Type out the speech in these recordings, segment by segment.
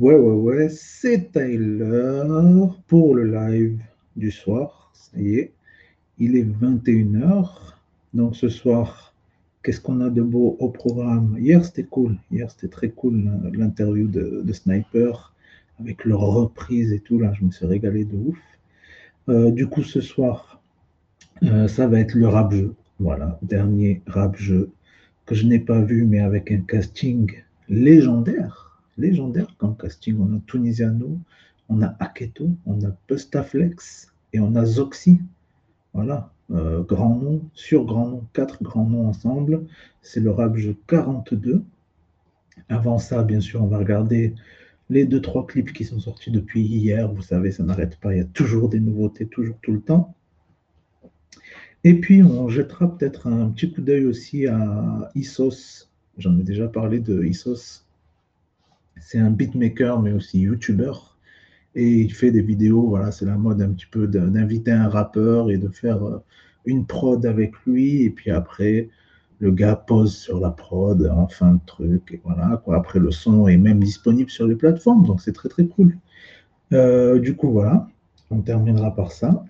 Ouais, ouais, ouais, c'est Tyler pour le live du soir. Ça y est, il est 21h. Donc ce soir, qu'est-ce qu'on a de beau au programme? Hier, c'était cool. Hier, c'était très cool l'interview de, Sniper avec leur reprise et tout. Là, je me suis régalé de ouf. Euh, du coup, ce soir, euh, ça va être le rap jeu. Voilà, dernier rap jeu que je n'ai pas vu, mais avec un casting légendaire légendaire comme casting. On a Tunisiano, on a Aketo, on a Bustaflex et on a Zoxy. Voilà, euh, grand nom, sur grand nom, quatre grands noms ensemble. C'est le rap jeu 42. Avant ça, bien sûr, on va regarder les deux, trois clips qui sont sortis depuis hier. Vous savez, ça n'arrête pas. Il y a toujours des nouveautés, toujours tout le temps. Et puis, on jettera peut-être un petit coup d'œil aussi à Isos. J'en ai déjà parlé de Isos c'est un beatmaker, mais aussi YouTuber. Et il fait des vidéos, voilà, c'est la mode un petit peu d'inviter un rappeur et de faire euh, une prod avec lui. Et puis après, le gars pose sur la prod en fin de truc. Et voilà. Après, le son est même disponible sur les plateformes. Donc, c'est très, très cool. Euh, du coup, voilà, on terminera par ça.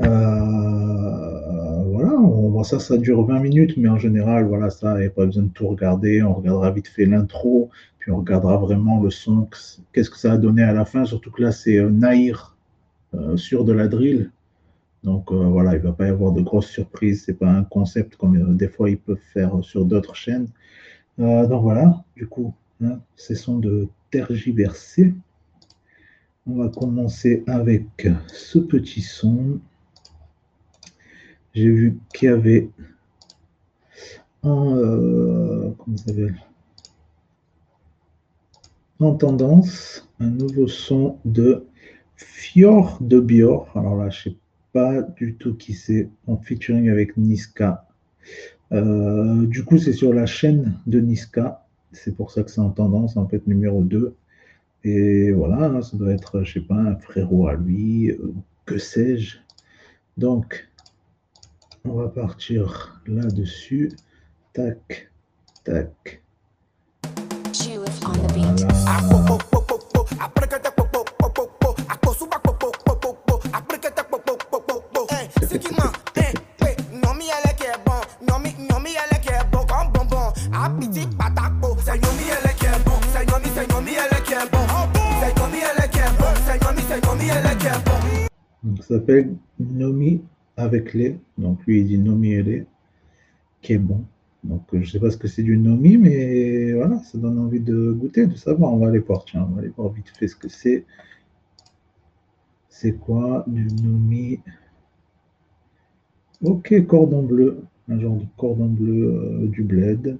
Euh, voilà, on, ça, ça dure 20 minutes, mais en général, voilà, ça, il n'y a pas besoin de tout regarder. On regardera vite fait l'intro, on regardera vraiment le son, qu'est-ce que ça a donné à la fin, surtout que là, c'est euh, Naïr euh, sur de la drill. Donc voilà, il ne va pas y avoir de grosses surprises. Ce n'est pas un concept comme des fois ils peuvent faire sur d'autres chaînes. donc voilà, du coup, hein, cessons de tergiverser. On va commencer avec ce petit son j'ai vu qu'il y avait en, euh, en tendance un nouveau son de Fjord de. Alors là, je ne sais pas du tout qui c'est, en featuring avec Niska. Euh, du coup, c'est sur la chaîne de Niska. C'est pour ça que c'est en tendance, en fait, numéro 2. Et voilà, ça doit être, je ne sais pas, un frérot à lui, euh, que sais-je. Donc, on va partir là-dessus. Tac, tac. Ça s'appelle Nomi avec les. Donc lui, il dit nomi et qui est bon. Donc je ne sais pas ce que c'est du nomi, mais voilà, ça donne envie de goûter, de savoir. On va aller voir, tiens, on va aller voir vite fait ce que c'est. C'est quoi du nomi? Ok, cordon bleu, un genre de cordon bleu euh, du bled,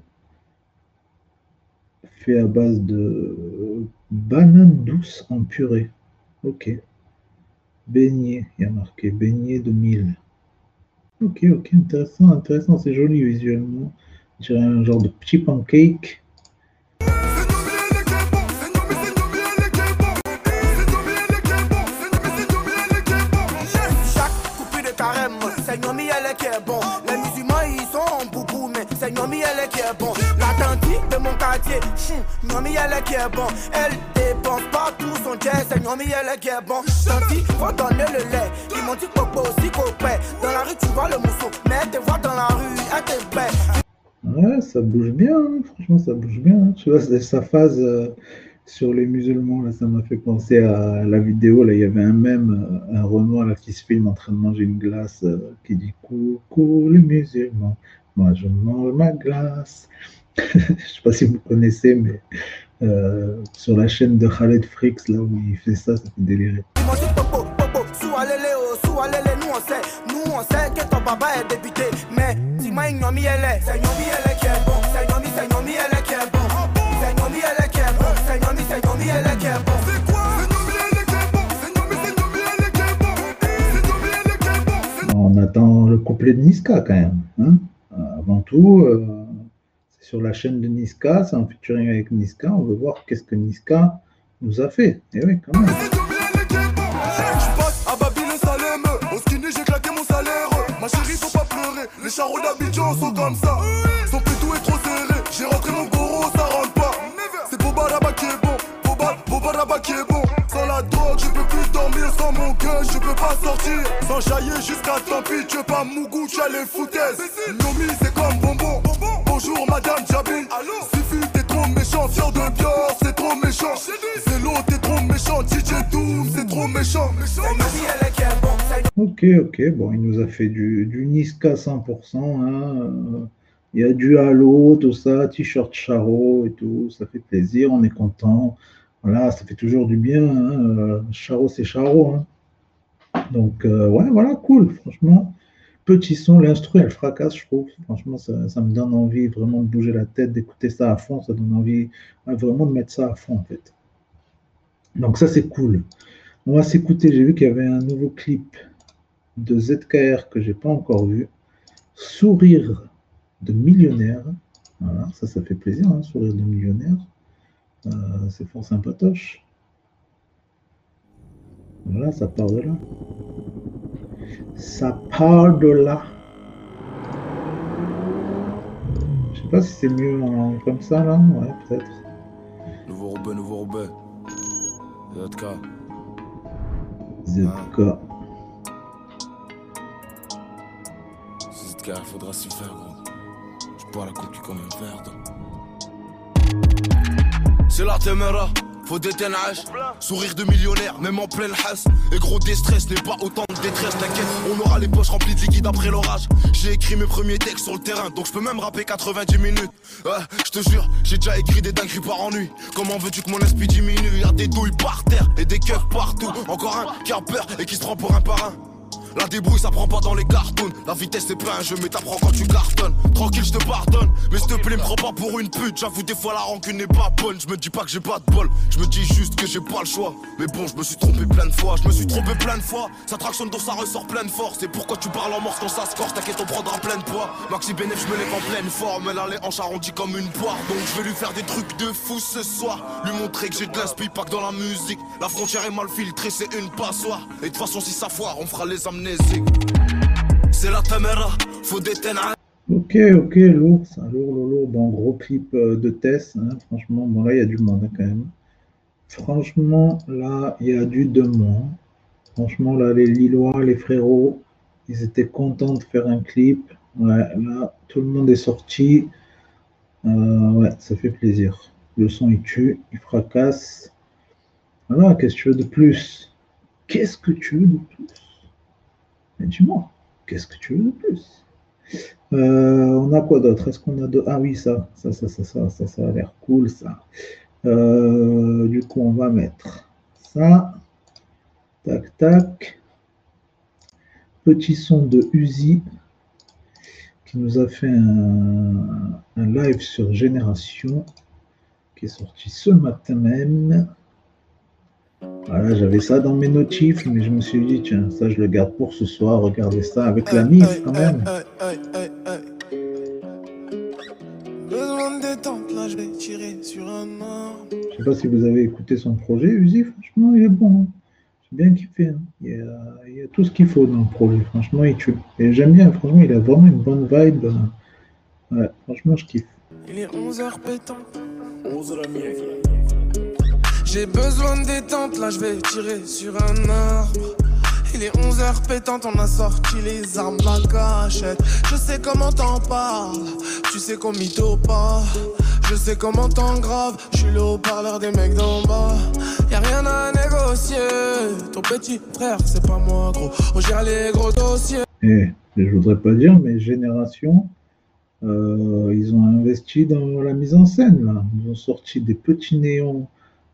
fait à base de banane douce en purée. Ok. Beignet, il y a marqué beignet de mille. Ok, ok, intéressant, intéressant, c'est joli visuellement. Dirais un genre de petit pancake. Elle. Les musulmans ils sont en boubou, mais c'est Nomi elle qui est bon. La tante de mon quartier, Nomi elle qui est bon. Elle dépense pas tout son jet, c'est Nomi elle qui est bon. Tanti, faut donner le lait. Ils m'ont dit popo aussi copain. Dans la rue tu vois le mousseau, mais te vois dans la rue, elle te paie. Ouais, ça bouge bien, hein. franchement ça bouge bien. Hein. Tu vois, sa phase. Euh, sur les musulmans, là, ça m'a fait penser à la vidéo. Là, il y avait un même, euh, un Renoir là, qui se filme en train de manger une glace, euh, qui dit Coucou les musulmans, moi je mange ma glace. je sais pas si vous connaissez, mais sur la chaîne de Khaled Frix, là où il fait ça, ça fait délirer. Nous on sait que ton est mais Attend le couplet de Niska quand même. Hein. Avant tout, euh, c'est sur la chaîne de Niska, c'est en featuring avec Niska. On veut voir qu'est-ce que Niska nous a fait. Et eh oui, quand même. Ma chérie, faut pas pleurer. Les charros d'Abidjan sont comme ça. Son pétou est trop serré. J'ai rentré mon goro, ça rentre pas. C'est Boba là-bas qui est bon. Boba, Boba tabac qui est bon. Sans mon cœur, je peux pas sortir. Sans chailler jusqu'à tant pis, tu pas Mougou, tu as les foutaises. Nomi, c'est comme bonbon. Bonjour, madame Jabin. Suffit, t'es trop méchant. Fier de Dior, c'est trop méchant. C'est l'eau, t'es trop méchant. DJ Doom, c'est trop méchant. Ok, ok, bon, il nous a fait du, du Niska 100%. Hein. Il y a du halo, tout ça, t-shirt Charo et tout, ça fait plaisir, on est content. Voilà, ça fait toujours du bien. Hein. Charo, c'est Charo. Hein. Donc, euh, ouais, voilà, cool, franchement. Petit son, l'instru, elle fracasse, je trouve. Franchement, ça, me donne envie vraiment de bouger la tête, d'écouter ça à fond. Ça donne envie vraiment de mettre ça à fond, en fait. Donc, ça, c'est cool. On va s'écouter. J'ai vu qu'il y avait un nouveau clip de ZKR que j'ai pas encore vu. Sourire de millionnaire. Voilà, ça, ça fait plaisir, hein, sourire de millionnaire. Euh, c'est fort sympatoche. Voilà, ça part de là. Ça part de là. Je sais pas si c'est mieux comme ça, là. Ouais, peut-être. Nouveau Roubaix, nouveau Roubaix. ZK. ZK. ZK, faudra s'y faire, gros la coupe comme un verre C'est la téméra, faut des Sourire de millionnaire, même en pleine hasse. Et gros déstress n'est pas autant de détresse, t'inquiète, on aura les poches remplies de liquide après l'orage. J'ai écrit mes premiers textes sur le terrain, donc je peux même rapper 90 minutes. Ouais, je te jure, j'ai déjà écrit des dingueries par ennui. Comment veux-tu que mon esprit diminue? Y'a des douilles par terre et des keufs partout. Encore un qui a peur et qui se prend pour un parrain. La débrouille ça prend pas dans les cartoons La vitesse c'est pas un jeu mais t'apprends quand tu cartonnes. Tranquille je te pardonne Mais s'il te plaît me prends pas pour une pute. J'avoue des fois la rancune n'est pas bonne. Je me dis pas que j'ai pas de bol. Je me dis juste que j'ai pas le choix. Mais bon je me suis trompé plein de fois. Je me suis trompé plein de fois. Ça tractionne donc ça ressort plein de force. Et pourquoi tu parles en morse quand ça se corse. T'inquiète on prendra plein de poids. Maxi Benef je me lève en pleine forme. Elle a les hanches arrondies comme une poire. Donc je vais lui faire des trucs de fou ce soir. Lui montrer que j'ai de l'inspi pas que dans la musique. La frontière est mal filtrée c'est une passoire. Et de toute façon si ça foire on fera les amnésiques Ok, ok, lourd, ça, lourd, lourd, lourd. Bon, gros clip euh, de test, hein, franchement. Bon, là, il y a du monde hein, quand même. Franchement, là, il y a du demande. Franchement, là, les Lillois, les frérots, ils étaient contents de faire un clip. Ouais, là, tout le monde est sorti. Euh, ouais, ça fait plaisir. Le son, il tue, il fracasse. Voilà, qu'est-ce que tu veux de plus? Qu'est-ce que tu veux de plus? Dis-moi. Qu'est-ce que tu veux de plus? Euh, On a quoi d'autre? Est-ce qu'on a de... Ah oui, ça, ça, ça, ça, ça, ça, ça a l'air cool, ça. Euh, du coup, on va mettre ça. Tac, tac. Petit son de Uzi qui nous a fait un, un live sur Génération qui est sorti ce matin même. Voilà, j'avais ça dans mes notifs, mais je me suis dit, tiens, ça je le garde pour ce soir, regardez ça avec la MIF quand même. je vais tirer sur un Je sais pas si vous avez écouté son projet, Uzi, franchement, il est bon. Hein. J'ai bien kiffé. Hein. Il, y a, il, y a, tout ce qu'il faut dans le projet, franchement, il tue. Et j'aime bien, franchement, il a vraiment une bonne vibe. Ouais, franchement, je kiffe. Il est 11h pétant, 11h j'ai besoin de détente, là je vais tirer sur un arbre. Il est 11h pétante, on a sorti les armes, la cachette. Je sais comment t'en parles, tu sais qu'on mytho pas. Je sais comment t'en grave, je suis le haut-parleur des mecs d'en bas. Y'a rien à négocier, ton petit frère, c'est pas moi gros. On gère les gros dossiers. Eh, je voudrais pas dire, mais Génération, euh, ils ont investi dans la mise en scène là. Ils ont sorti des petits néons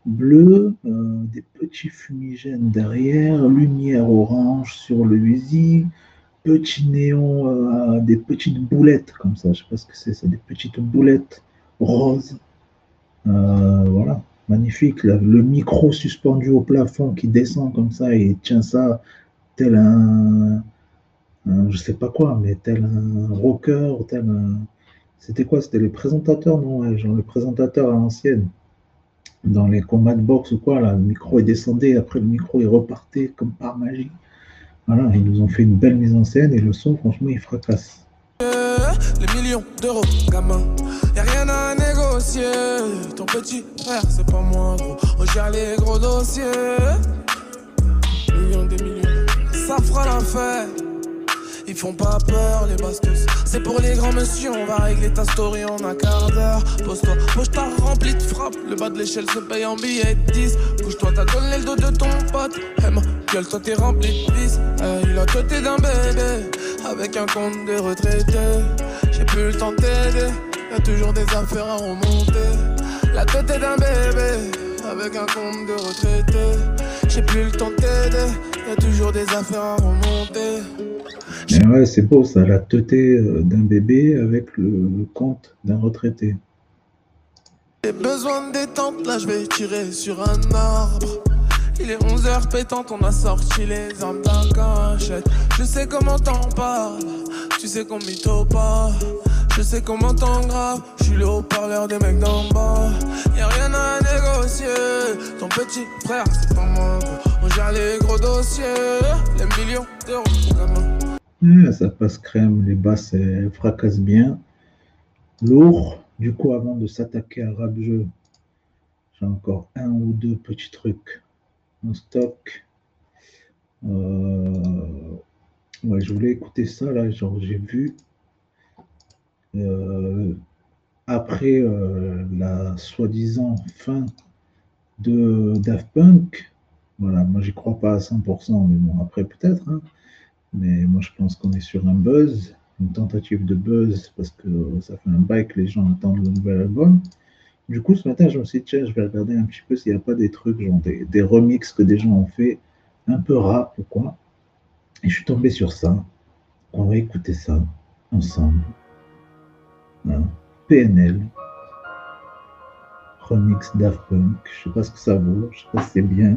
bleu, euh, des petits fumigènes derrière, lumière orange sur le Uzi, petits néons, euh, des petites boulettes comme ça, je sais pas ce que c'est, c'est des petites boulettes roses. Euh, voilà, magnifique. Le, micro suspendu au plafond qui descend comme ça et tient ça tel un, je sais pas quoi, mais tel un rocker, tel un. C'était quoi? C'était les présentateurs, non Genre le présentateur à l'ancienne dans les combats de boxe ou quoi, là, le micro est descendu, après le micro est reparté comme par magie. Voilà, ils nous ont fait une belle mise en scène et le son, franchement, il fracasse. Les millions d'euros, gamin, y a rien à négocier. Ton petit frère, c'est pas moi, gros. On gère les gros dossiers. Millions des millions, ça fera l'affaire. Ils font pas peur, les bastos. C'est pour les grands messieurs, on va régler ta story en un quart d'heure. Pose-toi, poche t'as rempli de frappes. Le bas de l'échelle se paye en billets de 10. Couche-toi, t'as donné le dos de ton pote. Hey, ma gueule, toi t'es rempli de vis. il a côté d'un bébé, avec un compte de retraité. J'ai plus le temps de t'aider, y'a toujours des affaires à remonter. La tête d'un bébé, avec un compte de retraité. J'ai plus le temps de t'aider, y'a toujours des affaires à remonter. Mais ouais, c'est beau ça, la teuté euh, d'un bébé avec le compte d'un retraité. J'ai besoin de détente, là je vais tirer sur un arbre. Il est 11h pétante, on a sorti les armes d'un cachette. Je sais comment t'en parles, tu sais qu'on mytho pas. Je sais comment t'en grave, je suis le haut-parleur des mecs d'en bas. Y'a rien à négocier, ton petit frère c'est pas moi. On gère les gros dossiers, les millions d'euros ça passe crème, les basses fracassent bien. Lourd, du coup avant de s'attaquer à rap jeu, j'ai encore un ou deux petits trucs en stock. Euh, ouais, je voulais écouter ça là, genre j'ai vu euh, après euh, la soi-disant fin de Daft Punk. Voilà, moi j'y crois pas à 100%, mais bon après peut-être. Hein. Mais moi, je pense qu'on est sur un buzz, une tentative de buzz, parce que ça fait un bail que les gens entendent le nouvel album. Du coup, ce matin, je me suis dit, tiens, je vais regarder un petit peu s'il n'y a pas des trucs, genre des, des remixes que des gens ont fait, un peu rap ou quoi. Et je suis tombé sur ça. On va écouter ça ensemble. Hein? PNL, remix Daft Punk. Je sais pas ce que ça vaut, je sais pas si c'est bien.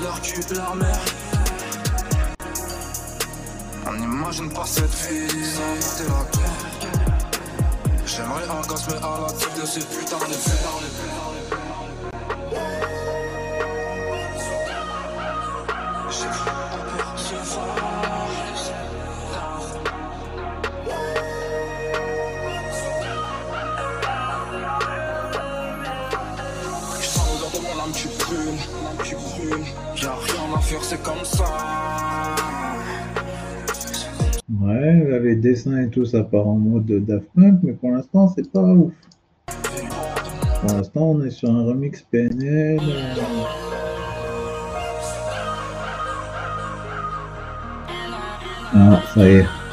leur cul, leur mère. On n'imagine pas cette vie, c'est la guerre. J'aimerais orgasmer à la tête de ces putains de c'est comme ça. Ouais, les dessins et tout, ça part en mode Daft Punk, mais pour l'instant, c'est pas ouf. Pour l'instant, on est sur un remix PNL. Ah, ça y est.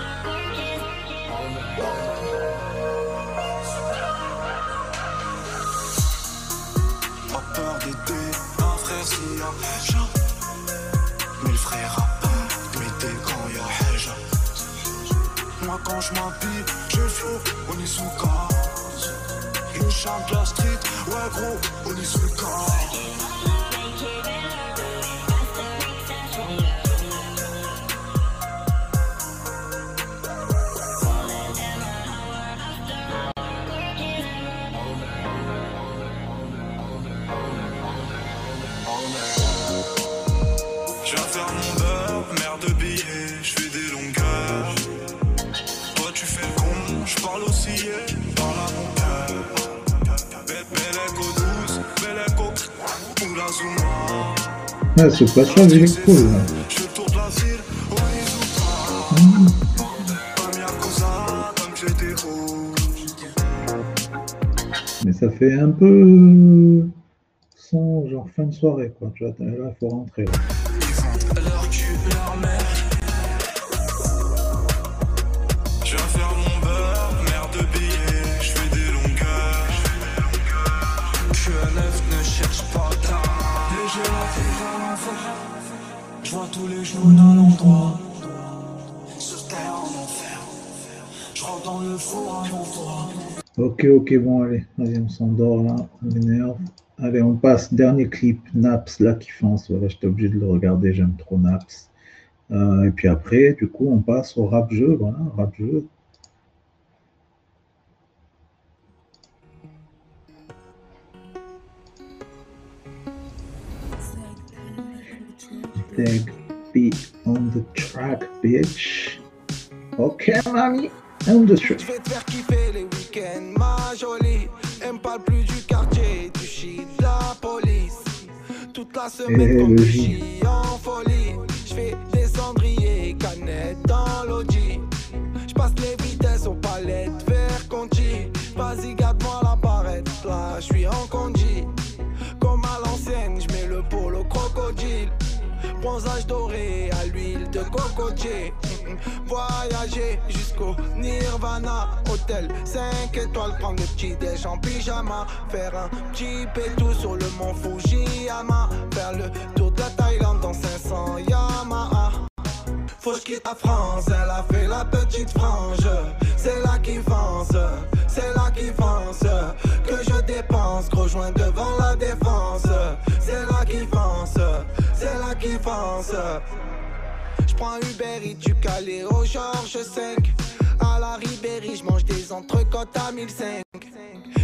je m'habille, j'ai chaud, on est sous casse. Une chante la street, ouais gros, on est sous casse. Ah, ce passage, il est cool. Mais ça fait un peu son genre fin de soirée, quoi. Tu vois, là, faut rentrer. Là. les terre en enfer, je rentre dans le four. Ok, ok, bon, allez, allez, on s'endort là, on m'énerve. Allez, on passe. Dernier clip, Naps, la kiffance. Voilà, j'étais obligé de le regarder, j'aime trop Naps. Euh, et puis après, du coup, on passe au rap jeu. Voilà, rap jeu be on the track, bitch. Ok, mamie, on the track. Je vais te faire kiffer les week-ends, ma jolie. Elle me parle plus du quartier, du shit, de la police. Toute la Eh, semaine, comme le du J. shit en folie. Je fais des cendriers, canettes dans l'audi. Je passe les vitesses aux palettes, vers Conti. Vas-y, garde-moi la barrette, là, je suis en condi. Bronzage doré à l'huile de cocotier. Voyager jusqu'au Nirvana. Hôtel 5 étoiles, prendre le petit déj en pyjama. Faire un petit pétou sur le mont Fujiyama. Faire le tour de la Thaïlande dans 500 Yamaha. Faut que quitte la France, elle a fait la petite frange. C'est là qui fonce, c'est là qui fonce. Je prends Uber du Calais au Georges 5. À la Ribéry, je mange des entrecôtes à 1005.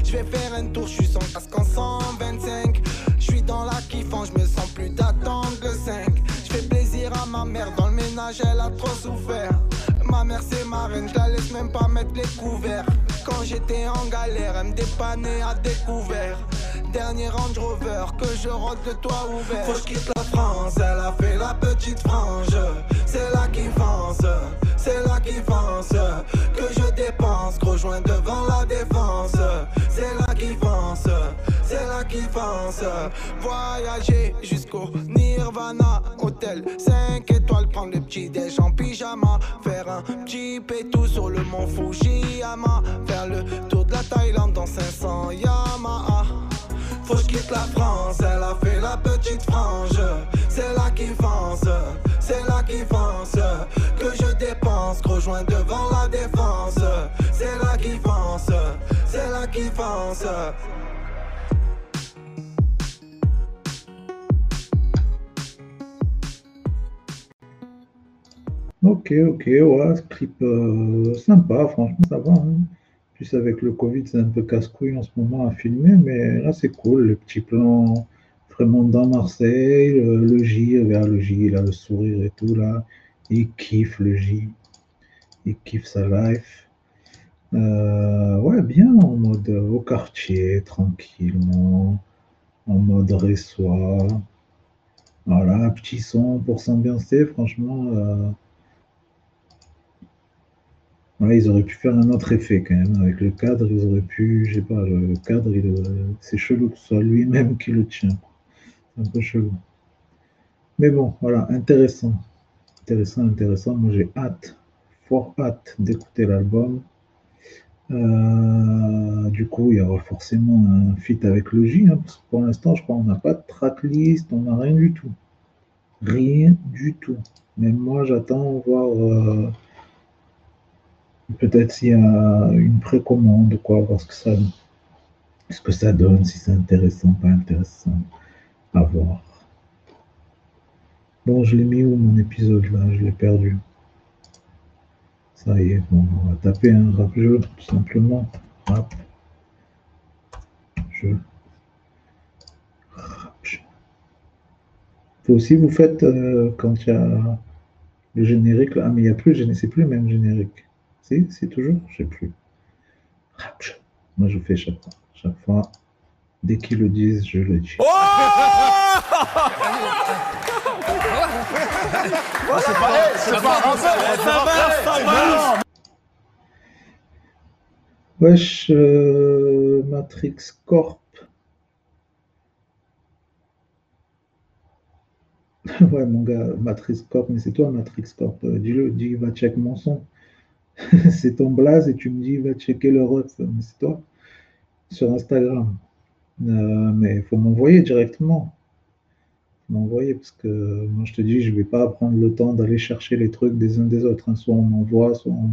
Je vais faire un tour, je suis sans casque en 125. Je suis dans la kiffance, je me sens plus d'attendre le 5. Je fais plaisir à ma mère, dans le ménage elle a trop souffert. Ma mère c'est ma reine, je la laisse même pas mettre les couverts. Quand j'étais en galère, elle me dépannait à découvert. Dernier Range Rover, que je rentre le toit ouvert. Faut France, elle a fait la petite frange. C'est là qui fonce, c'est là qui fonce. Que je dépense, gros joint devant la défense. C'est là qui fonce, c'est là qui fonce. Voyager jusqu'au Nirvana, hôtel 5 étoiles, prendre le petit déj en pyjama. Faire un petit pétou sur le mont Fujiyama. Faire le tour de la Thaïlande dans 500 Yamaha. Faut que quitte la France, elle a fait la petite frange. C'est là qui fonce, c'est là qui fonce. Que je dépense, gros joint devant la défense. C'est là qui fonce, c'est là qui fonce. Ok, ok, ouais, ce clip euh, sympa, franchement, ça va. hein. Plus avec le Covid, c'est un peu casse-couille en ce moment à filmer, mais là, c'est cool. Le petit plan vraiment dans Marseille, le, le J, regarde le J, il a le sourire et tout, là. Il kiffe le J. Il kiffe sa life. Euh, ouais, bien en mode euh, au quartier, tranquillement, en mode ressoir. Voilà, petit son pour s'ambiancer, franchement. euh, Ils auraient pu faire un autre effet quand même. Avec le cadre, ils auraient pu, je sais pas, le cadre, c'est chelou que ce soit lui-même qui le tient. C'est un peu chelou. Mais bon, voilà, intéressant. Intéressant, intéressant. Moi, j'ai hâte, fort hâte d'écouter l'album. Euh, du coup, il y aura forcément un feat avec le J, hein, parce que pour l'instant, je crois qu'on n'a pas de tracklist, on n'a rien du tout. Rien du tout. Même moi, j'attends voir. euh, Peut-être s'il y a une précommande quoi, voir ce que ça, ce que ça donne, si c'est intéressant, pas intéressant, à voir. Bon, je l'ai mis où mon épisode là? Je l'ai perdu. Ça y est, bon, on va taper un rap jeu, tout simplement. Rap jeu. Rap jeu. Vous aussi, vous faites euh, quand il y a le générique là. Ah, mais il n'y a plus le générique, c'est plus le même générique. Si, c'est toujours, je sais plus. Moi, je fais chaque fois. Chaque fois, dès qu'ils le disent, je le dis. Wesh, euh, Matrix Corp. Ouais, mon gars, Matrix Corp, mais c'est toi, Matrix Corp. Euh, Dis-le, dis, va check mon son. c'est ton blaze et tu me dis, va checker le ref. C'est toi, sur Instagram. Euh, mais il faut m'envoyer directement. M'envoyer, parce que moi, je te dis, je vais pas prendre le temps d'aller chercher les trucs des uns des autres. hein. Soit on m'envoie, soit on,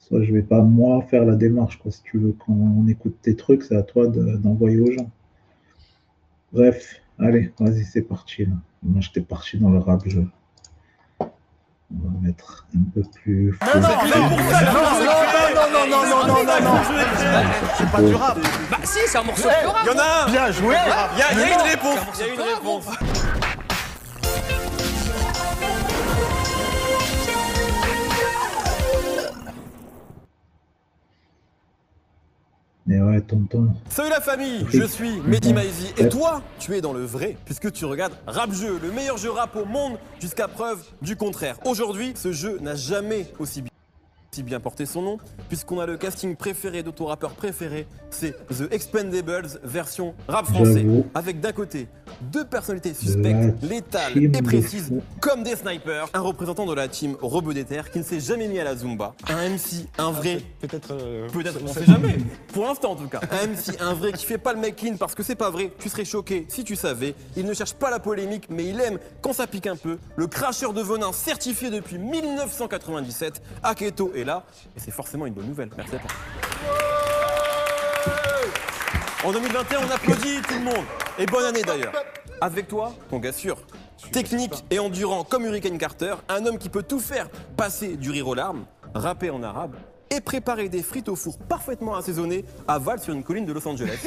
soit je vais pas moi faire la démarche. Quoi. Si tu veux, quand on écoute tes trucs, c'est à toi de- d'envoyer aux gens. Bref, allez, vas-y, c'est parti. Moi, j'étais parti dans le rap jeu. Mettre un peu plus. Non, non, non, non, non, non, non, non, non, non. C'est pas du rap. Bah si, c'est un morceau de rap. Il y en a un. Bien joué. Il y a, une non. réponse. Il y a une réponse. Tonton. Salut la famille, je suis Mehdi Maizi et toi, tu es dans le vrai puisque tu regardes Rap Jeu, le meilleur jeu rap au monde jusqu'à preuve du contraire. Aujourd'hui, ce jeu n'a jamais aussi bien si bien porté son nom, puisqu'on a le casting préféré d'auto-rappeur préféré, c'est The Expendables version rap français. Avec d'un côté deux personnalités suspectes, létales et de précises, comme des snipers, un représentant de la team Rebeu des Terres qui ne s'est jamais mis à la Zumba, un MC, un vrai Peut-être. euh, Peut-être, on sait jamais. Pour l'instant, en tout cas. Un MC, un vrai qui fait pas le mec clean parce que c'est pas vrai. Tu serais choqué si tu savais. Il ne cherche pas la polémique, mais il aime quand ça pique un peu. Le cracheur de venin certifié depuis 1997. Aketo est là. Et c'est forcément une bonne nouvelle. Merci à toi. En 2021, on applaudit tout le monde. Et bonne année d'ailleurs. Avec toi, ton gars sûr. Technique et endurant comme Hurricane Carter, un homme qui peut tout faire, passer du rire aux larmes, rapper en arabe et préparer des frites au four parfaitement assaisonnées à Val sur une colline de Los Angeles.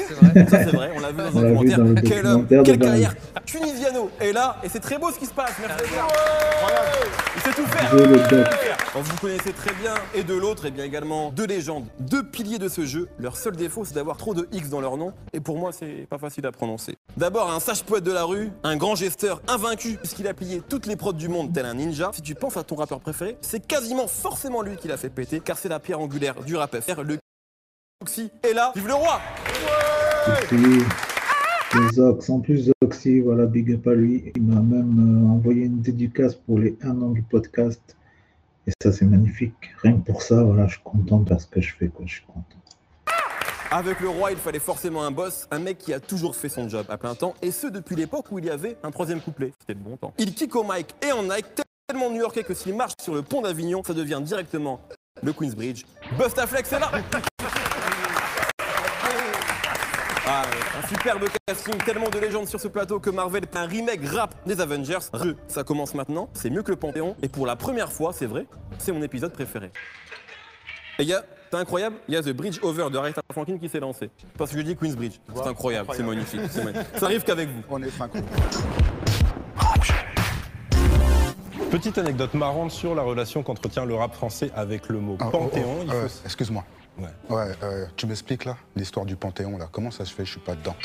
Ça c'est vrai, on l'a vu dans un documentaire. Quel homme, quelle carrière Tunisiano est là et c'est très beau ce qui se passe. Merci beaucoup. Il sait tout faire. Vous connaissez très bien. Et de l'autre, et bien également deux légendes, deux piliers de ce jeu. Leur seul défaut, c'est d'avoir trop de X dans leur nom. Et pour moi, c'est pas facile à prononcer. D'abord, un sage poète de la rue, un grand gesteur invaincu, puisqu'il a plié toutes les prods du monde tel un ninja. Si tu penses à ton rappeur préféré, c'est quasiment forcément lui qui l'a fait péter, car c'est la pierre angulaire du rap FR. Le Oxy est là. Vive le roi Oxy. Les Zox. En plus, Zoxy, voilà, big up à lui. Il m'a même euh, envoyé une dédicace pour les un an du podcast. Et ça, c'est magnifique. Rien que pour ça, voilà, je suis content de ce que je fais, quoi. Je suis content. Avec le roi, il fallait forcément un boss, un mec qui a toujours fait son job à plein temps, et ce depuis l'époque où il y avait un troisième couplet. C'était le bon temps. Il kick au mic et en Nike, tellement new-yorkais que s'il marche sur le pont d'Avignon, ça devient directement le Queensbridge. Bustaflex est là Ah, un superbe casting, tellement de légendes sur ce plateau que Marvel fait un remake rap des Avengers. Ça commence maintenant, c'est mieux que le Panthéon, et pour la première fois, c'est vrai, c'est mon épisode préféré. Et il y a, c'est incroyable, il y a The Bridge Over de Aretha Franklin qui s'est lancé. Parce que je dis Queensbridge. C'est incroyable, c'est magnifique. c'est magnifique. Ça arrive qu'avec vous. On est synchro. Petite anecdote marrante sur la relation qu'entretient le rap français avec le mot Ah, oh, Panthéon. oh, Il euh, faut- Excuse-moi. Ouais. Ouais, euh, tu m'expliques là l'histoire du Panthéon là. Comment ça se fait? Je suis pas dedans.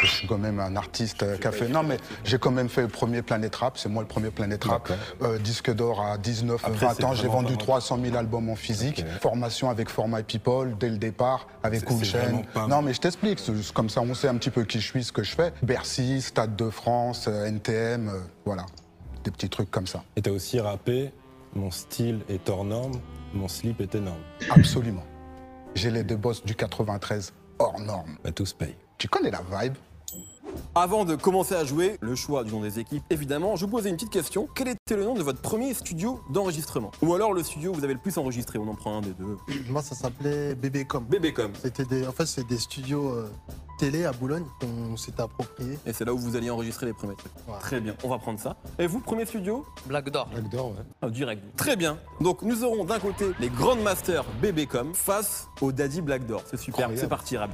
Je suis quand même un artiste euh, qui a fait. Non, mais j'ai quand même fait le premier Planète Rap. C'est moi le premier Planète Rap. Euh, disque d'or à 19, Après, 20 c'est ans. J'ai vendu pas 300 000 albums en physique. Formation avec Format People dès le départ, avec pas Non, mais je t'explique. Comme ça, on sait un petit peu qui je suis, ce que je fais. Bercy, Stade de France, euh, NTM, euh, voilà. Des petits trucs comme ça. Et t'as aussi rappé Mon style est hors norme, mon slip est énorme. Absolument. J'ai les deux boss du 93 hors norme. Bah, tout se paye. Tu connais la vibe? Avant de commencer à jouer, le choix du nom des équipes, évidemment, je vous posais une petite question. Quel était le nom de votre premier studio d'enregistrement? Ou alors le studio où vous avez le plus enregistré? On en prend un des deux. Moi, ça s'appelait BBcom. Bébécom. C'était des, en fait, c'est des studios euh, télé à Boulogne qu'on s'était approprié. Et c'est là où vous alliez enregistrer les premiers trucs. Ouais. Très bien, on va prendre ça. Et vous, premier studio? Blague d'or. Black d'or, ouais. Ah, direct. Très bien. Donc nous aurons d'un côté les Grandmasters Bébécom face au Daddy Black Door. C'est super, c'est parti, rap.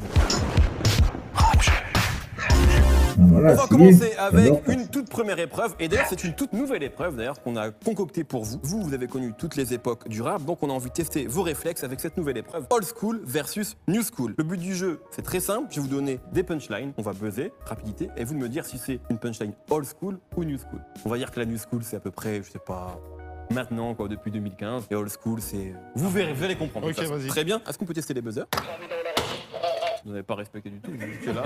Voilà, On va commencer bien. avec une toute première épreuve. Et d'ailleurs, c'est une toute nouvelle épreuve d'ailleurs qu'on a concoctée pour vous. Vous, vous avez connu toutes les époques du rap, donc on a envie de tester vos réflexes avec cette nouvelle épreuve. Old school versus new school. Le but du jeu, c'est très simple. Je vais vous donner des punchlines. On va buzzer, rapidité, et vous de me dire si c'est une punchline old school ou new school. On va dire que la new school, c'est à peu près, je sais pas. Maintenant, quoi, depuis 2015. Et old school, c'est. Vous verrez, vous allez comprendre. Ok, vas-y. Très bien. Est-ce qu'on peut tester les buzzers? Vous n'avez pas respecté du tout. Vous étiez là.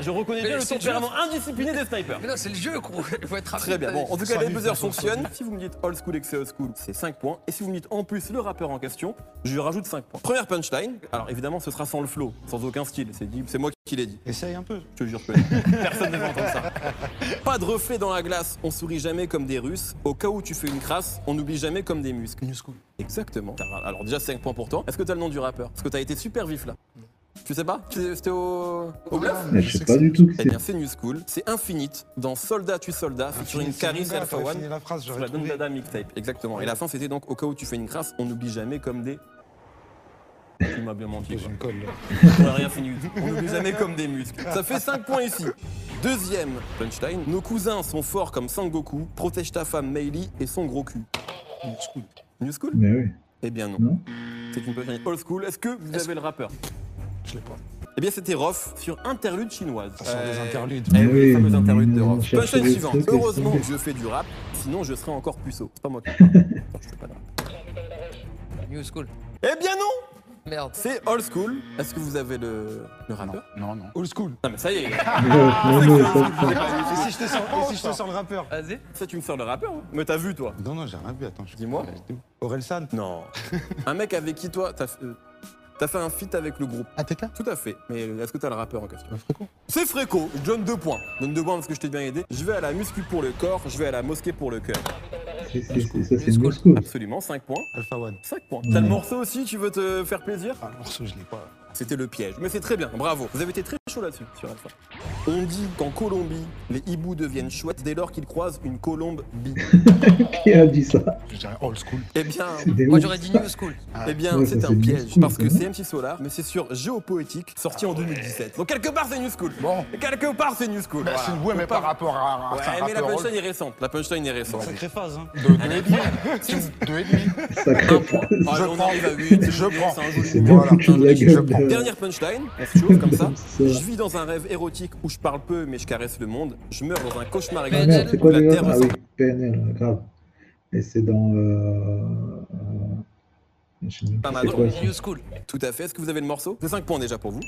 Je reconnais bien Mais le tempérament indiscipliné des snipers. Mais non, c'est le jeu, gros. Il faut être rapide. Très bien. Bon, en tout cas, les buzzers fonctionnent. Si vous me dites old school et que c'est old school, c'est 5 points. Et si vous me dites en plus le rappeur en question, je lui rajoute 5 points. Première punchline. Alors évidemment, ce sera sans le flow, sans aucun style. C'est dit, c'est moi qui l'ai dit. Essaye un peu. Je te jure que personne ne va entendre ça. Pas de reflet dans la glace, on sourit jamais comme des Russes. Au cas où tu fais une crasse, on n'oublie jamais comme des muscles. New school. Exactement. Alors déjà 5 points pour toi. Est-ce que t'as le nom du rappeur? Parce que t'as été super vif là. Tu sais pas Tu- C'était au, au bluff Mais je sais pas du tout qui Eh c'est. bien, c'est New School. C'est Infinite dans Soldat tu Soldat, featuring mon gars, Alpha One. la phrase, Sur la Don. Dada mixtape, exactement. Et la fin, c'était donc au cas où tu fais une crasse, on n'oublie jamais comme des. Tu m'as bien menti. Quoi. colle, là. On n'a rien fini. On n'oublie jamais comme des muscles. Ça fait 5 points ici. Deuxième punchline. Nos cousins sont forts comme Sangoku. Protège ta femme Meili et son gros cul. New school. New School Mais oui. Eh bien non. Non. C'est une punchline old school. Est-ce que vous avez le rappeur? Je l'ai pas. Eh bien c'était Rof sur interlude chinoise. Ça sort des interludes. Eh oui, les fameux interludes de Rof. Punchline suivante. Heureusement que je fais du rap, sinon je serais encore puceau. C'est pas moi qui. Non, je fais pas de rap. New school. Eh bien non Merde. C'est old school. Est-ce que vous avez le, le rappeur Non, non. Old school. Non mais ça y est. Et si je te sors, si je te sors le rappeur Vas-y. Ça tu me sors le rappeur hein Mais t'as vu toi Non, non, j'ai rien vu. Attends, je- Dis-moi. Aurel San. Non. Un mec avec qui toi t'as euh, t'as fait un feat avec le groupe. ATK Tout à fait. Mais est-ce que t'as le rappeur en question? Fréco. C'est Fréco. Je donne deux points. Je donne deux points parce que je t'ai bien aidé. Je vais à la muscu pour le corps. Je vais à la mosquée pour le cœur. C'est-. Absolument. 5 points. Alpha One. 5 points. T'as le morceau aussi Tu veux te faire plaisir Ah, le morceau, je l'ai pas. C'était le piège. Mais c'est très bien, bravo. Vous avez été très chaud là-dessus, sur Alpha. On dit qu'en Colombie, les hiboux deviennent chouettes dès lors qu'ils croisent une colombe bi. Qui a dit ça? Je dirais old school. Eh bien, Moi, j'aurais dit New school. eh bien, Ouais, c'est un piège. School, Parce que c'est MC Solar, mais c'est sur Géopoétique, sorti en 2017. Donc quelque part, c'est New School. Bon. Quelque part, c'est New School. Bah, Voilà. c'est ouais, mais par rapport à, Ouais, mais la punchline est récente. La punchline est récente. Sacrée phase, hein. De deux et demi. Deux et demi. Sacré Un point. Ah, Je on prends. arrive à 8. Je prends. C'est bien foutu de la Je gueule. prends. de- Dernière punchline, on se chauffe comme ça. Ça. Je vis dans un rêve érotique où je parle peu mais je caresse le monde. Je meurs dans un cauchemar Ah Mais merde, c'est quoi où la déjà Ah oui, PNL, grave. Et c'est dans. Euh, euh, je sais même Pas mal. quoi. New school. Tout à fait. Est-ce que vous avez le morceau? C'est 5 points déjà pour vous.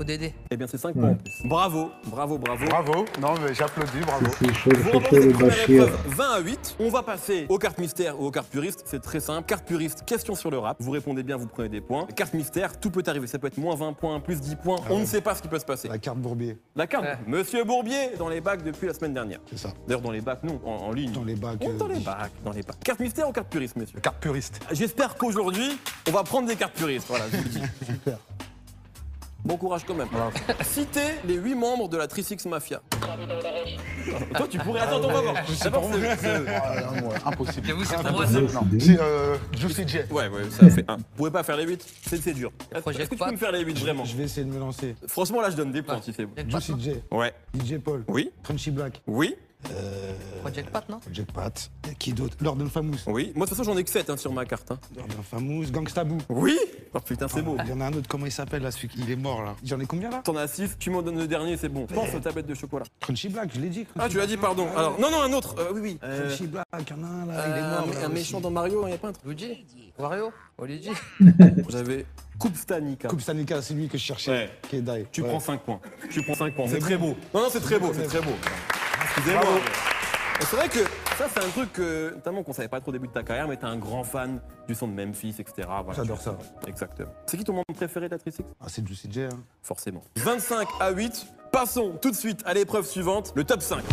ODD. Eh bien, c'est 5 Ouais. points en plus. Bravo, bravo, bravo. Bravo. Non, mais j'applaudis, bravo. C'est chaud, Vous chaud, remportez chaud, le la première Bachir. épreuve 20 à 8. On va passer aux cartes mystères ou aux cartes puristes. C'est très simple. Carte puriste, question sur le rap. Vous répondez bien, vous prenez des points. Carte mystère, tout peut arriver. Ça peut être moins 20 points, plus 10 points. On ne sait pas ce qui peut se passer. La carte Bourbier. La carte. Ouais. Monsieur Bourbier dans les bacs depuis la semaine dernière. C'est ça. D'ailleurs, dans les bacs, non, en, en ligne. Dans les bacs. Oh, euh, dans les bacs, dans les bacs. Carte mystère ou carte puriste, messieurs Carte puriste. J'espère qu'aujourd'hui, on va prendre des cartes puristes. Voilà, je vous le dis. Super. Bon courage quand même. Citez les 8 membres de la Trisix Mafia. Toi, tu pourrais. Attends, on va voir. D'abord, c'est- c'est- Ah, non, ouais, impossible. J'avoue, c'est pour moi, impossible. c'est euh, Juicy J. Ouais, ouais, ça fait un. Vous pouvez pas faire les 8 C'est dur. Est-ce que tu peux me faire les 8 vraiment Je vais essayer de me lancer. Franchement, là, je donne des points si c'est bon. Juicy J. Ouais. DJ Paul. Oui Frenchy Black. Oui Project Pat, non Jack Pat. Qui d'autre Lord Famous. Oui. Moi, de toute façon, j'en ai que 7 hein, sur ma carte. hein. Lord Famous. Gangsta Boo. Oui Oh putain, c'est beau. Il y en a un autre, comment il s'appelle là, celui qui il est mort là J'en ai combien là T'en as 6, tu m'en donnes le dernier, c'est bon. Pense aux tablettes de chocolat. Crunchy Black, je l'ai dit. Ah, tu l'as dit, pardon. Alors, non, non, un autre. Euh, oui, oui. Euh, Crunchy Black, il y en a un là, il est euh, mort. un, là, un aussi. méchant dans Mario, il n'y a pas un truc. Luigi Wario Luigi J'avais Coupe Stanica. Coupe Stanica, c'est lui que je cherchais. Ouais. Qui est die. Tu Ouais. prends 5 points. Tu prends 5 points. C'est est très beau. Non, non, c'est très beau, c'est très beau. Excusez-moi. Et C'est vrai que ça, c'est un truc que, notamment qu'on savait pas trop au début de ta carrière, mais t'es un grand fan du son de Memphis, etc. Voilà. J'adore ça. Exactement. C'est qui ton membre préféré de la Ah, c'est Juicy J. Hein. Forcément. 25 à 8. Passons tout de suite à l'épreuve suivante, le top 5.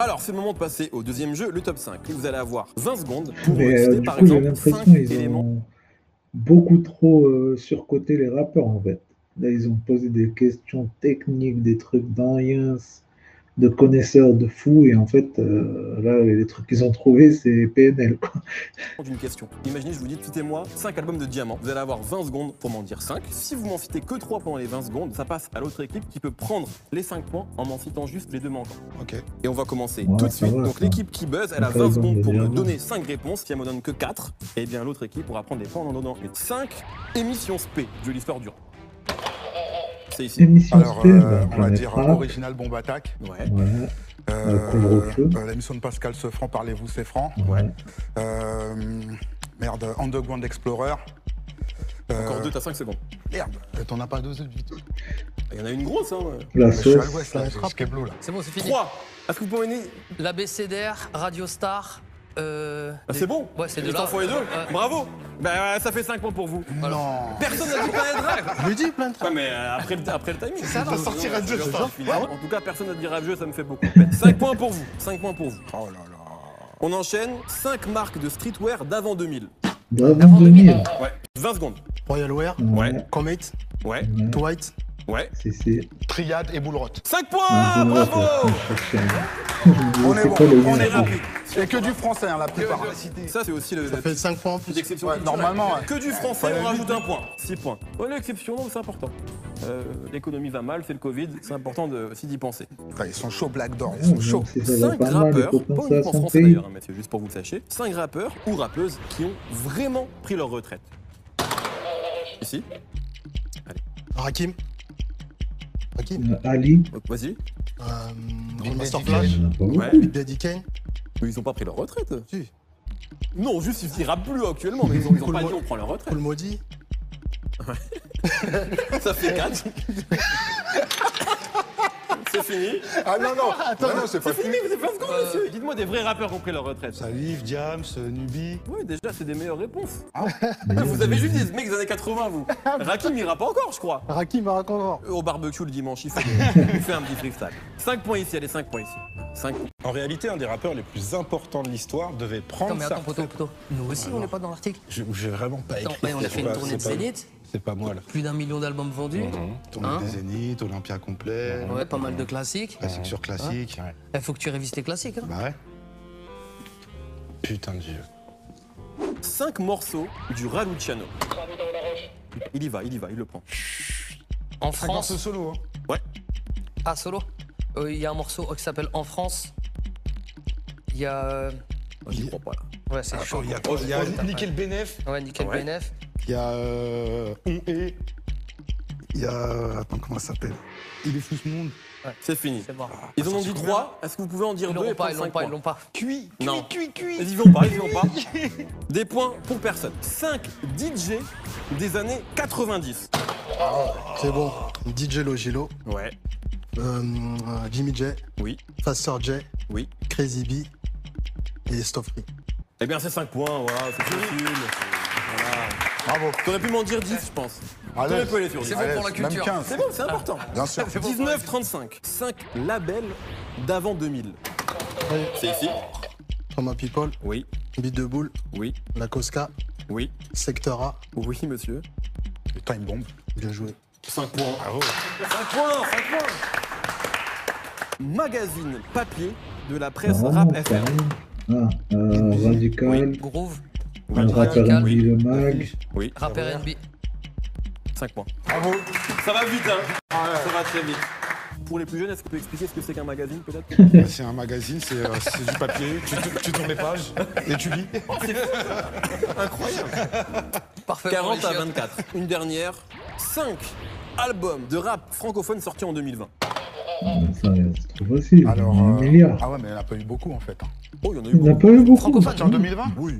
Alors, c'est le moment de passer au deuxième jeu, le top 5. Vous allez avoir 20 secondes pour Mais citer euh, du par coup, exemple 5 l'impression qu'ils éléments. ont beaucoup trop euh, surcoté les rappeurs en fait. Là, ils ont posé des questions techniques, des trucs d'Ariens, de connaisseurs de fous, et en fait, euh, là, les trucs qu'ils ont trouvés, c'est PNL. Quoi. d'une question. Imaginez, je vous dis, citez-moi 5 albums de diamant. Vous allez avoir 20 secondes pour m'en dire 5. Si vous m'en citez que 3 pendant les 20 secondes, ça passe à l'autre équipe qui peut prendre les 5 points en m'en citant juste les deux manquants. Ok. Et on va commencer Ouais, tout de suite. va, Donc l'équipe qui buzz, elle a Après, 20 ils ont secondes des pour me diamants. donner 5 réponses. Si elle me donne que 4, eh bien l'autre équipe pourra prendre des points en en donnant 5 émissions SP de l'histoire du ici. Émission Alors, euh, on va dire original bombe attaque. Ouais. Ouais, Euh, euh, L'émission de Pascal Sefranc, Parlez-vous, c'est franc. ouais. Euh, merde, Underground Explorer. Encore Euh, deux, t'as 5 secondes. Merde, t'en as pas deux autres vite. Il y en a une grosse, hein. La Je suis à sauce. l'ouest, là, j'ai Skeblo, là. C'est bon, c'est fini. 3. Est-ce que vous pouvez mener La BCDR, Radio Star. Euh, Ah, des- C'est bon Ouais, c'est de là. enfants et deux Ouais. Bravo Bah, ça fait 5 points pour vous. Non. Personne n'a dit Planet Rêve Je lui dis plein de trucs. Ouais, mais euh, après, le, après le timing. ça, Sinon, sortir Star. je- En tout cas, personne n'a dit rêve jeu, ça me fait beaucoup. 5 points pour vous. 5 points pour vous. Oh là là. On enchaîne 5 marques de streetwear d'avant 2000. D'avant 2000. Ouais. 20 secondes. Royal Wear, Ouais. Comet, Ouais. Ouais. Ouais. C'est, c'est. Triade et Boulrot. 5 points Bravo On est C'est bon, On est rapide. Et que du français, hein, la plupart. Ça, c'est aussi le. Ça fait 5 points en plus. L'exception Ouais, normalement, ouais. Que du français, on rajoute un point. 6 points. Ouais, l'exception, non, c'est important. Euh, L'économie va mal, c'est le Covid, c'est important de- aussi d'y penser. Putain, Ils sont chauds, Black Door. Ils sont chauds. donc, si ça va 5 pas mal, il rappeurs, pas uniquement français d'ailleurs, hein, messieurs, juste pour vous le sachiez, 5 rappeurs ou rappeuses qui ont vraiment pris leur retraite. Ici, Rakim. Rakim. Euh, Ali. vas-y. Euh, Flash. Ouais. Daddy Kane. Mais ils ont pas pris leur retraite. Si. Non, juste ils rappent plus actuellement, mais ils ont, ils ont pas dit on prend leur retraite. Cool Maudit. Ça fait 4. c'est fini. Ah non, non. Non, non, c'est pas C'est fini, fini. vous avez 20 secondes, monsieur. Dites-moi des vrais rappeurs qui ont pris leur retraite. Salif, Diams, Nubi. Oui, déjà, c'est des meilleures réponses. Mais Vous avez juste des mecs des années 80, vous. Rakim ira pas encore, je crois. Rakim Maracanor. Au barbecue le dimanche, il fait, il fait un petit freestyle. 5 points ici, allez, 5 points ici. 5 En réalité, un des rappeurs les plus importants de l'histoire devait prendre Attends, mais sa attends, poteau, poteau. Nous aussi, on n'est pas dans l'article. Je- J'ai vraiment pas Attends, écrit. on a fait une pas- tournée de pas- Zénith, C'est pas moi là. plus d'un million d'albums vendus. Tournée Hein des Zénith, Olympia complet. Ouais, pas mal de classiques. Classique sur classique. Il faut que tu révises tes classiques. Hein. Bah ouais. Putain de dieu. 5 morceaux du Raluciano. Il y va, il y va, il le prend. En France, solo. hein. ah solo, Euh, il y a un morceau qui s'appelle En France. Il y a, euh, Moi, J'y crois pas là. ouais, c'est chaud. Il y a quoi Il y a Nickel Benef. Ouais, Nickel Ouais. BNF. Il y a euh, On est. Il y a. Attends, comment ça s'appelle? Il est fou ce monde. C'est fini. C'est bon. Ils en ont dit 3. Est-ce que vous pouvez en dire Ils 2 l'ont et pas, prendre ils l'ont 5 pas, ils l'ont pas. Cuit, Non. cuit, cuit. Ils y vont pas, ils y vont pas. Des points pour personne. 5 DJ des années 90. C'est bon. DJ Logilo. Ouais. Euh, Jimmy J. Oui. Faster J. Oui. Crazy B. Et Stoffree. Eh bien, c'est 5 points, voilà, c'est facile. Voilà. Bravo. T'aurais pu m'en dire 10, je pense. Allez. T'aurais pu aller sur 10. C'est bon pour la culture. 15. C'est bon, c'est important. Bien sûr. 1935. 5 labels d'avant 2000. C'est ici Thomas People. Oui. Beat de Boule. Oui. La Cosca. Oui. Sector A. Oui, monsieur. Et Time Bomb. Bien joué. 5 points. Bravo. 5 points, 5 points. Magazine papier de la presse Ah, Rap arrive. Ah, euh, Radical. Groove, Un rappeur Radical. NB, le mag. Oui. rappeur NB. 5 points. Bravo. Ça va vite, hein Ça va très vite. Pour les plus jeunes, est-ce que tu peux expliquer ce que c'est qu'un magazine, peut-être? Bah, C'est un magazine, c'est euh, c'est du papier. Tu, tu- tu tournes les pages et tu lis. Incroyable Parfait. 40 pour à les chiottes. 24. Une dernière. 5 albums de rap francophone sortis en 2020. Ah, Ça, c'est trop facile. Alors. un euh, milliard. Ah ouais, mais elle a pas eu beaucoup en fait. hein. Oh, il y en a eu Il n'y en a beaucoup. pas eu beaucoup. Francophone. Sorti en 2020 Oui.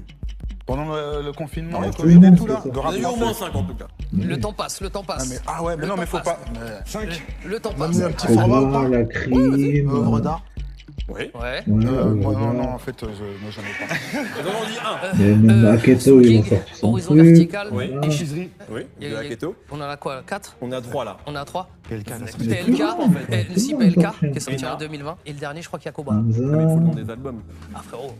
Pendant le, le confinement, le Covid le et tout là. Il y en a eu au moins 5 en tout cas. Le temps passe, le temps Ah, passe. mais, ah ouais, mais Le non, mais faut passe. pas. mais- 5 Le temps On a passe. mis un petit format la crime. Œuvre d'art. Oui. Ouais. Euh, moi, non, non, en fait, euh, je, moi j'en ai pas. Donc on dit 1. Et même Euh, Aketo, ils Horizon. Vertical. Oui. Voilà. et Chiserie. Oui, Il y a- de y a- keto. On en a quoi 4 On a 3 là. On a 3 PLK, PLK, le en fait. le si PLK, qui est sorti en là 2020. Et le dernier, je crois qu'il y a Koba. Hamza. Ah, mais il faut le nom des albums. Ah frérot.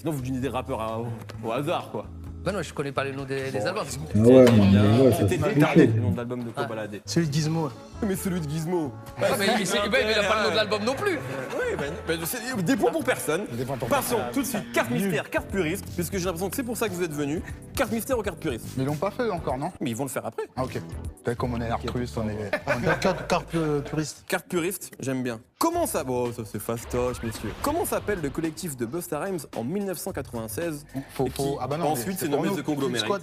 Sinon, vous donnez des rappeurs à- au, au hasard, quoi. Ben non, je connais pas les noms des, albums. Ah ouais, C'est ça C'était c'est détardé, le nom de l'album de Kobalade. Celui de Gizmo. Mais celui de Gizmo. Ah, mais il, c'est- ben, il a pas le nom de l'album non plus. Oui, ben, ben, c'est- des points pour personne. Des points pour Passons tout de suite, carte mystère, carte puriste, puisque j'ai l'impression que c'est pour ça que vous êtes venus. Carte mystère ou carte puriste? Mais ils l'ont pas fait encore, non? Mais ils vont le faire après. Ah ok. Peut-être comme on est Arcturus, on est. Carte, carte euh, puriste. Carte puriste, j'aime bien. Comment ça. Bon, ça c'est fastoche, messieurs. Comment s'appelle le collectif de Busta Rhymes en 1996 Faut, et qui faut... Ah bah non, mais ensuite c'est pour nommé nous. The Conglomerate Squad.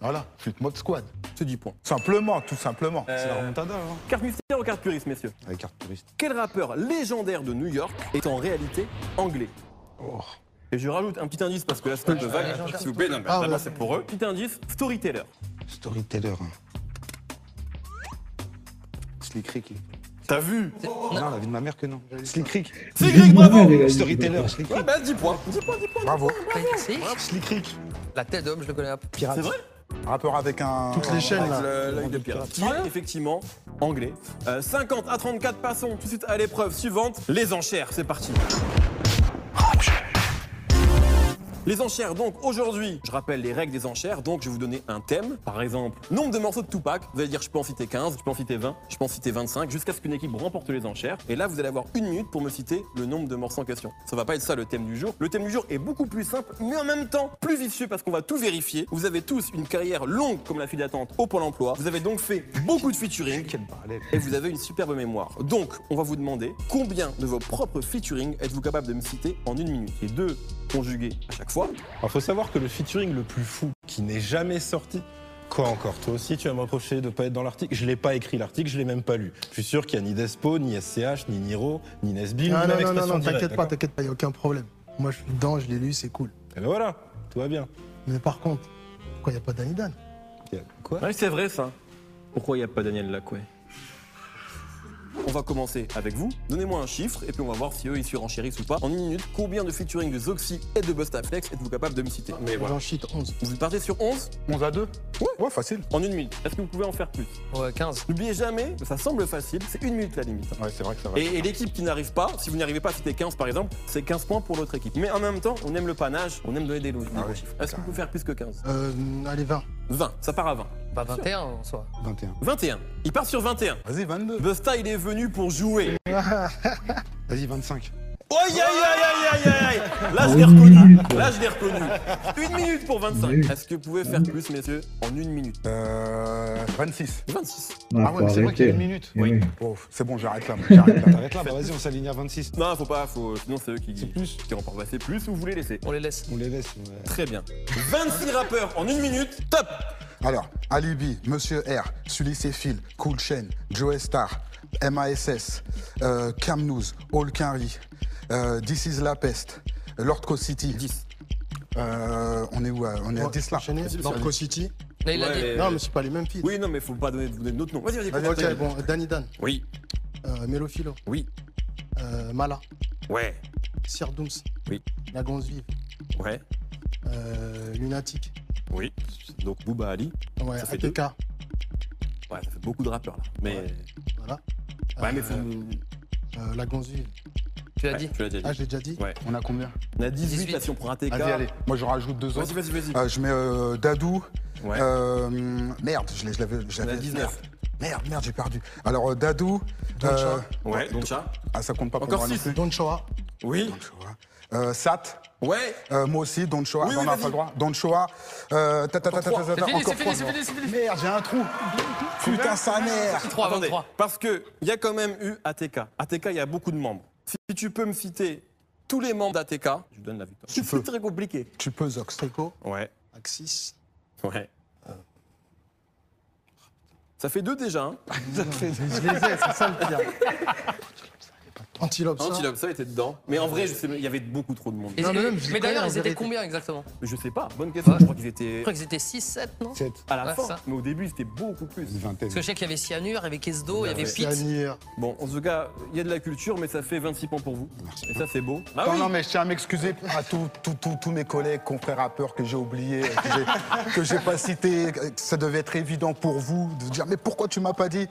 Voilà, Flute Mode Squad. C'est 10 points. Simplement, tout simplement. Euh, C'est la remontada. Hein. Carte mystère ou carte puriste, messieurs? Avec carte touriste. Quel rappeur légendaire de New York est en réalité anglais? Et je rajoute un petit indice parce que là c'est un peu vague, s'il vous plaît. Non, mais Ah, d'abord ouais. c'est pour eux. Petit indice, storyteller. Storyteller. Slick Rick. T'as vu? Non, la vie de ma mère que non. Slick Rick. C'est Greg, bravo Storyteller, Slick Ouais, Rick. bah 10 points. 10 points, 10 points. Bravo. C'est Slick Rick. La tête d'homme, je le connais un peu. Pirate. C'est vrai? Rapport avec un. Toutes les chaînes là. Le- L'œil de pirate. Qui est effectivement anglais. Euh, 50 à 34, passons tout de suite à l'épreuve suivante. Les enchères, c'est parti. Les enchères, donc aujourd'hui, je rappelle les règles des enchères, donc je vais vous donner un thème. Par exemple, nombre de morceaux de Tupac. Vous allez dire, je peux en citer 15, je peux en citer 20, je peux en citer 25, jusqu'à ce qu'une équipe remporte les enchères. Et là, vous allez avoir une minute pour me citer le nombre de morceaux en question. Ça va pas être ça le thème du jour. Le thème du jour est beaucoup plus simple, mais en même temps plus vicieux parce qu'on va tout vérifier. Vous avez tous une carrière longue comme la file d'attente au Pôle emploi. Vous avez donc fait beaucoup de featuring et vous avez une superbe mémoire. Donc, on va vous demander combien de vos propres featuring êtes-vous capable de me citer en une minute? Et deux conjugués à chaque fois. Alors, faut savoir que le featuring le plus fou qui n'est jamais sorti. Quoi encore? Toi aussi, tu vas me reprocher de pas être dans l'article. Je l'ai pas écrit l'article, je l'ai même pas lu. Je suis sûr qu'il y a ni Despo, ni SCH, ni Niro, ni Nesbill, Ah, ni non, même non, non, non, t'inquiète pas, t'inquiète pas, y a aucun problème. Moi, je suis dedans, je l'ai lu, c'est cool. Et ben voilà, tout va bien. Mais par contre, pourquoi y a pas Danny Dan? Quoi? Ouais, c'est vrai ça. Pourquoi il n'y a pas Daniel Lacoué On va commencer avec vous. Donnez-moi un chiffre et puis on va voir si eux ils surenchérissent ou pas. En une minute, combien de featuring de Zoxy et de Bustaflex êtes-vous capable de me citer Mais voilà. J'en cheat 11. Vous partez sur 11 11 à 2 Ouais, facile. en une minute. Est-ce que vous pouvez en faire plus Ouais, 15. N'oubliez jamais, que ça semble facile, c'est une minute la limite. Ouais, c'est vrai que ça va. Et, et l'équipe qui n'arrive pas, si vous n'y arrivez pas à citer 15 par exemple, c'est 15 points pour l'autre équipe. Mais en même temps, on aime le panache, on aime donner des, lots- des Ah gros oui, chiffres. Est-ce que vous pouvez faire plus que 15 Euh, allez, 20. 20, ça part à 20. Pas 21 en soi. 21. 21, il part sur 21. Vas-y, 22. Busta, il est venu pour jouer. Vas-y, 25. Aïe aïe aïe aïe aïe aïe Là je l'ai reconnu. Là je l'ai reconnu. Une minute pour 25. Oui. Est-ce que vous pouvez faire plus messieurs en une minute? Euh, 26. 26. Non, Ah ouais, mais c'est vrai qu'il y a une minute. Oui. Oh, c'est bon, j'arrête là. J'arrête là. T'arrêtes là, bah vas-y, on s'aligne à 26. Non, faut pas, faut. Sinon c'est eux qui, C'est plus. qui remportent. Bah, c'est plus ou vous voulez laisser On les laisse. On les laisse. ouais. Très bien. 26 rappeurs en une minute, top Alors, Alibi, Monsieur R, Sully Phil, Cool Chain, Joe Star, MASS, euh, Cam News, All Quinry, euh, This is La Peste, Lord Co City. 10. Euh, on est où euh, On est à 10 là. Vas-y. City. Là, il a Ouais, dit. Non, mais c'est pas les mêmes feats. Oui, non, mais faut pas donner, donner notre nom. Vas-y, vas-y, Ok, continue. bon, Danny Dan, Oui, euh, Mélophilo, oui, euh, Mala, ouais, Sir Dooms, Oui. La Gonze Vive, ouais, euh, Lunatic, oui. Donc Booba Ali. ouais, Ça fait ATK, Ouais, ça fait beaucoup de rappeurs là. Mais. Ouais. voilà. Ouais, mais faut. euh, La Gonze Vive. Tu l'as Ouais, dit Tu l'as déjà dit. Ah, je l'ai déjà dit Ouais. On a combien On a 18, 18. là, si on prend un TK. Vas-y, allez. Moi, je rajoute deux Vas-y, autres. vas-y, vas-y. Euh, je mets euh, Dadou. Ouais. Euh, merde, je l'avais. On a l'avais- 19. Merde, merde, j'ai perdu. Alors, euh, Dadou. Doncha. Ouais, donc ça. Ah, ça compte pas pour Encore moi non six. plus. Don Choa, Oui. Don't Shoah. Euh, Sat. Ouais. Euh, moi aussi, Don't Shoah. Oui, on oui, n'a vas-y. pas le droit. Don't Shoah. Euh, ta, ta, ta, encore c'est fini, trois. c'est fini, c'est fini. Merde, j'ai un trou. Putain, sa mère. 3, Attendez, 23. parce que il y a quand même eu ATK. ATK, il y a beaucoup de membres. Si tu peux me citer tous les membres d'ATK, je vous donne la victoire. peux. C'est très compliqué. Tu peux, Zox. Trico, Ouais, Axis. ouais. Ça fait deux déjà. Hein. Je les ai, c'est ça le pire. Antilope, ça. Antilope, ça était dedans. Mais en vrai, je sais, il y avait beaucoup trop de monde. Non, mais même, je d'ailleurs, ils étaient vérité. combien exactement Mais je sais pas, bonne question. Je crois qu'ils Je étaient crois qu'ils étaient 6, 7, non 7. à la Ouais, fin. ça. Mais au début, c'était beaucoup plus. Une vingtaine. Parce que je sais qu'il y avait Cyanure, il y avait Kesdo, il y avait Pete. Cyanure. Bon, en tout cas, il y a de la culture, mais ça fait 26 points pour vous. Et ça, c'est beau. Bah non, oui. non, mais je tiens à m'excuser à tous tous- tous- tous mes collègues, confrères rappeurs que j'ai oubliés, euh, que j'ai- que j'ai pas cités. que Ça devait être évident pour vous de dire mais pourquoi tu m'as pas dit?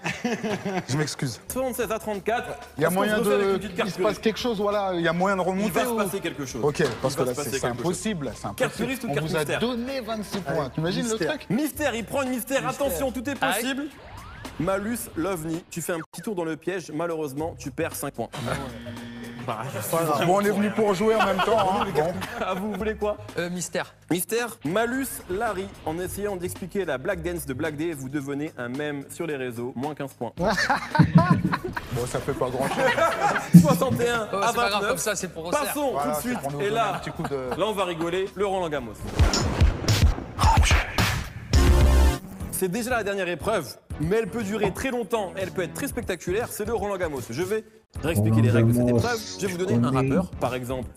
Je m'excuse. 76 à 34. Il y a moyen de. Une petite carte Il se passe quelque chose, voilà. Il y a moyen de remonter. Il va se passer quelque chose. Ok, parce que là, c'est impossible. Impossible. touriste ou On vous a donné 26 points. Allez, T'imagines le truc Mystère, il prend une mystère. Attention, tout est possible. Malus, l'OVNI. Tu fais un petit tour dans le piège. Malheureusement, tu perds 5 points. Bah, Bon, on est venu pour jouer en même temps. hein. Bon. ah, vous voulez quoi? Euh, mystère. Mystère, Malus, Larry. En essayant d'expliquer la Black Dance de Black Day, vous devenez un mème sur les réseaux. Moins 15 points. Bon, ça fait pas grand chose. 61 Oh, à pas grave, 29. comme ça, c'est pour. Passons Voilà, tout de suite. Et là, de. là, on va rigoler. Le Roland Gamos. C'est déjà la dernière épreuve, mais elle peut durer très longtemps, elle peut être très spectaculaire, c'est le Roland Gamos. Je vais réexpliquer les règles de cette épreuve. Je vais vous donner un rappeur, par exemple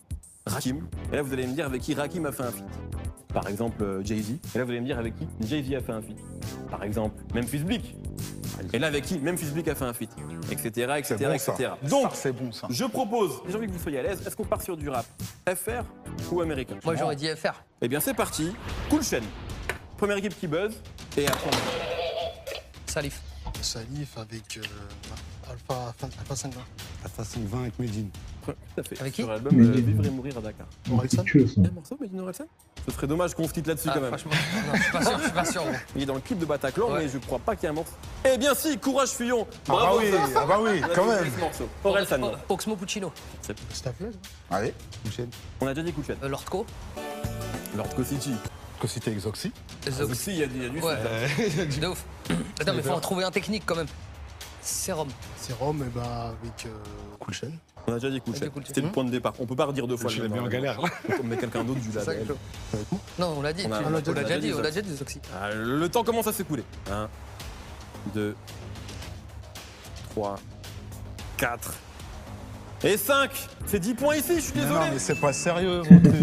Rakim, et là vous allez me dire avec qui Rakim a fait un feat. Par exemple, euh, Jay-Z. Et là, vous allez me dire avec qui Jay-Z a fait un feat. Par exemple, Memphis Bleak. Et là, avec qui Memphis Bleak a fait un feat. Etc. etc. Bon, etc. ça. Donc, Ça, c'est bon, ça. je propose, j'ai envie que vous soyez à l'aise, est-ce qu'on part sur du rap FR ou américain Moi, j'aurais dit FR. Eh bien, c'est parti. Cool chaîne. Première équipe qui buzz. Et après, on- Salif. Salif avec euh, Alpha, Alpha 5 Assassin 20 avec Medine. tout à fait. Avec qui Sur l'album euh, Vivre et mourir à Dakar. Orelsan. Un morceau, Medine Orelsan? Ce serait dommage qu'on se quitte là-dessus Ah, quand même. franchement, non, je suis pas sûr, je suis pas sûr. gros. Il est dans le clip de Bataclan, Ouais. mais je crois pas qu'il y ait un morceau. Eh bien si, courage Fillon Ah bah Bravo oui, ah bah oui, On a quand même. ce morceau. Orelsan, non. O- Oxmo Puccino. Staffless. Allez, On a déjà dit chaîne. Euh, Lord Co. Lord City. que c'était Exoxy. Zox. Aussi, il y a du, il y a du Ouais. De ouf. Attends, mais faut en trouver un technique quand même. Sérum. Sérum, et bah, avec euh, Cool Chain. On a déjà dit coup de Avec chaîne. Cool Chain. C'était le point de départ. On peut pas redire deux fois Je l'ai mis en galère. On met quelqu'un d'autre du label. Avec moi Non, on l'a dit. On a- tu- on l'a déjà dit, on l'a déjà dit, Zoxy. Ah, le temps commence à s'écouler. 1, 2, 3, 4 et 5. C'est 10 points ici, je suis Mais désolé. non, mais c'est pas sérieux, mon truc.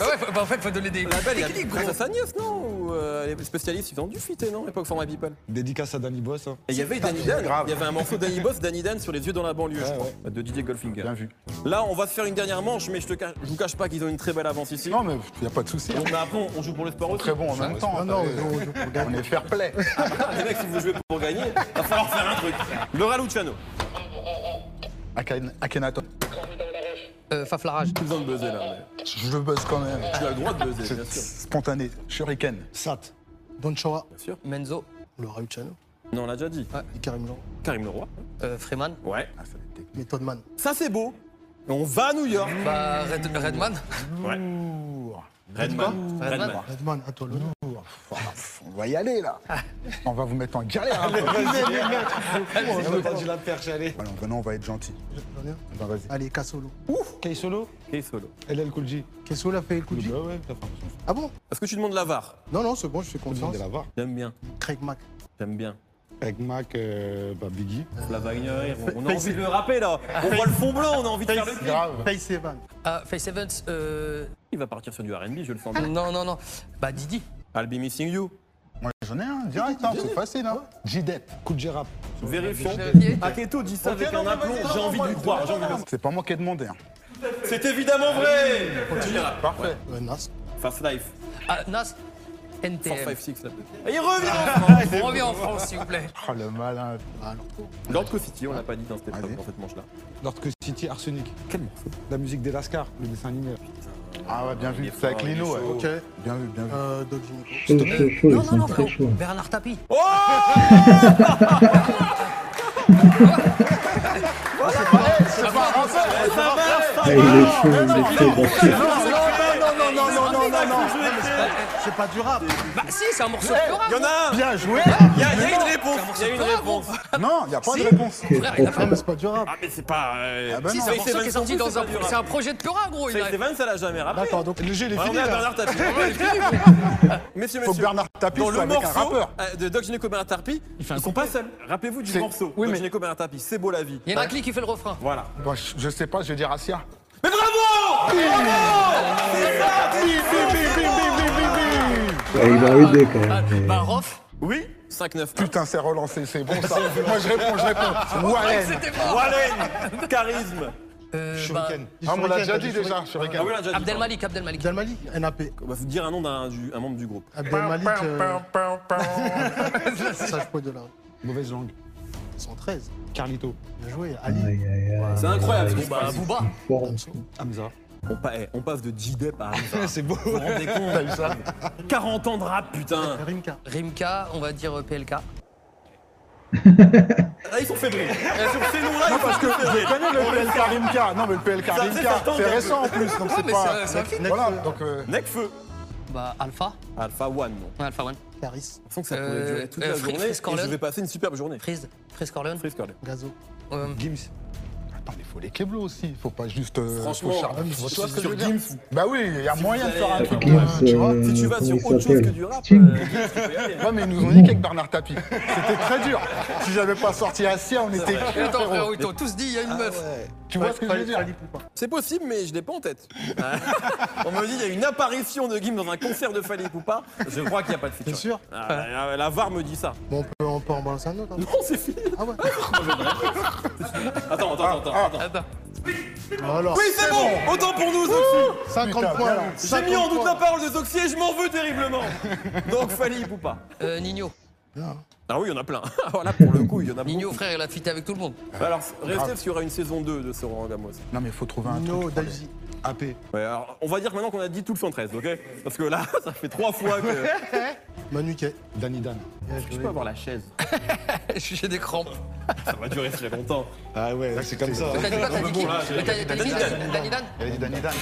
Ah ouais, faut- bah, en fait, faut donner des La belle, il y a techniques, Princesse gros. Agnès, non euh, les spécialistes, ils ont dû fitter, non Époque Format People. Dédicace à Danny Boss. hein. Et il y avait Danny Dan. grave. Il y avait un morceau Danny Boss, Danny Dan sur les yeux dans la banlieue, je Ouais, crois, de DJ Goldfinger. Bien vu. Là, on va se faire une dernière manche, mais je te cache, je vous cache pas qu'ils ont une très belle avance ici. Non, mais y a pas de souci. Donc, mais après, on- on joue pour le sport aussi. Très bon en même temps. Ah non, attendez. on joue pour On gagner. est fair play. Les mecs, si vous jouez pour gagner, va falloir faire un truc. Laura Luciano. Aken- Akhenaton. Euh, Faflarage. Plus besoin de buzzer là. mais Je buzz quand même. Tu as le droit de buzzer, bien sûr. spontané. Shuriken. Sat. Don Chawa, Bien sûr. Menzo. Laura Luciano, Non, on l'a déjà dit. et Karim Laurent. Karim Leroy. Euh, Freeman. Ouais. Ah, ça va être technique. Method Man. Ça, c'est beau. On va à New York. Bah, Red- Redman. Ouais. Redman. Redman. Redman. Redman, à toi l'honneur. On va y aller là. On va vous mettre en galère. hein. dit la perche, allez. Voilà, maintenant on va être gentil. Un. Ben, vas-y. Allez, Kassolo. K Solo Ok, solo. LL Cool J. Kassolo a fait le coup de J. Bah ouais, t'as fait Ah bon? Est-ce que tu demandes la VAR? Non, non, c'est bon, je fais confiance. demander la VAR. J'aime bien. Craig Mack. J'aime bien. Avec Mac, euh, bah Biggie. La Wagner, on a envie de le rapper là. On voit le fond blanc, on a envie de faire le clip. Face Evan. Ah, Face Evans. Euh... Il va partir sur du RB, je le sens bien. Non, non, non. Bah, Didi. I'll be missing you. Moi j'en ai un direct, hein, c'est facile. Hein. J-Det. Coup de G-Rap. Vérifions. Aketo dit ça avec un aplomb, j'ai envie de lui croire. C'est pas moi qui ai demandé. Hein. C'est évidemment vrai Parfait. Euh, Nas. Fast Life, Ah, Nas. 4, NTM. 5, 6 là. Et il revient en France On revient en France, s'il vous plaît. Oh le malin. Ah. Lord City, on l'a pas dit dans cette épreuve, dans cette manche-là. Lord City Arsenic. Quel morceau La musique des Lascars, le dessin animé. Ah ouais, bien vu. est C'est avec Lino. ouais. Ok. Bien vu, bien vu. Euh, Doc Gynéco. Chaud, chaud, chaud, non, ils non, sont non, très chauds. Bernard Tapie. Oh il est chaud, il est très gentil. Non, non, non, non, non, non, non. C'est pas du rap. Bah, si, c'est un morceau de rap. Il y en a un Bien joué. Il y a, a une réponse Il y a une réponse Non, il n'y a pas Si. de réponse. A c'est pas du rap. Ah mais c'est pas... euh, Ah bah Si, c'est un morceau qui est sorti dans un. c'est C'est un projet de Pura, gros. a- Evans, ça l'a jamais rappelé. D'accord, donc Le jeu, il est fini. Bernard Tapie. Messieurs, Faut messieurs. Bernard Tapie, Dans c'est le morceau euh, de Doc Gineco Bernard Tapie, ils sont pas seuls. Rappelez-vous du C'est- morceau oui, Doc mais- Gineco Bernard Tapie, C'est beau la vie. Il y a Nagli qui fait le refrain. Voilà. Bon, je, je sais pas, je vais dire Asia. Mais bravo Ouais, il a aidé quand Ah, même. mais- Bah, Rof. Oui 5-9. Putain, c'est relancé, c'est bon ça. Moi je réponds, je réponds. C'était mort. Wallen Charisme Euh, bah, Shuriken. Ah, on l'a déjà dit déjà, Shuriken. Ah oui, déjà dit. Abdel Malik, Abdel Malik. Abdel Malik, NAP. On va vous dire un nom d'un du- un membre du groupe. Abdel Malik, euh, sage poids de la Mauvaise langue. 113. Carlito. Bien joué. Ali. C'est incroyable ce Bah, passe. Booba. Hamza. On, pa- eh, on passe de J-Dep à Hamza. C'est beau. Vous vous rendez compte 40 ans de rap, putain Rimka. Rimka, on va dire euh, PLK. Là, ils sont fébriles. Eh, Sur ces noms-là, ils Parce sont que je connais le PLK Rimka. Non, mais le PLK Ça, c'est Rimka, certain, c'est bien récent en plus, donc c'est mais pas. c'est- c'est un film. Voilà, donc. euh, Necfeu. Bah, Alpha. Alpha One, non. Ouais, Alpha One. Caris. Je sens que ça pourrait Euh, durer toute euh, la journée et je Corleone. vais passer une superbe journée. Freeze. Freeze Corleone. Freeze Corleone. Gazo. Euh, Gims. Attends, mais il faut les Keblo aussi. Il faut pas juste. euh, Franchement, faut tu vois ce que je sur veux dire Gims, Bah oui, il y a Si moyen vous de faire un truc. Gims, euh, tu vois euh, si tu vas comment sur il autre chose que s'appelle du rap, Sting. euh, Gims, tu peux y aller. Ouais, mais ils nous ont dit qu'avec Bernard Tapie. C'était très dur. Si j'avais pas sorti Assia, on était. Et attends, frérot, ils t'ont tous dit, il y a une meuf. Tu vois ce que je veux dire C'est possible, mais je l'ai pas en tête. On me dit il y a une apparition de Gims dans un concert de Fali Poupa. Je crois qu'il n'y a pas de feature. T'es sûr Ah, la, la VAR me dit ça. Bon, on peut, on peut en balancer un autre. hein. Non, c'est fini. Ah ouais Attends, attends, attends, attends. Attends. Alors, Oui, c'est bon Autant pour nous, Zoxy 50 Putain, points là. J'ai mis en doute la parole de Zoxy et je m'en veux terriblement Donc Fali Poupa. Euh, Nino. Ah oui, il y en a plein. voilà, pour le coup, il y en a Nino, beaucoup. frère, il a fité avec tout le monde. Alors, restez parce qu'il y aura une saison 2 de ce Roland Gamos. Non, mais il faut trouver un No, truc. AP. Ouais, alors, on va dire maintenant qu'on a dit tout le 113, ok? Parce que là, ça fait trois fois que... Manu Kay. Danny Dan. Je peux avoir la chaise J'ai des crampes. Ça va durer très longtemps. Ah ouais, c'est comme ça. T'as dit quoi T'as dit qui t'as qui Danny Dan. Danny Dan Elle a dit Danny Dan.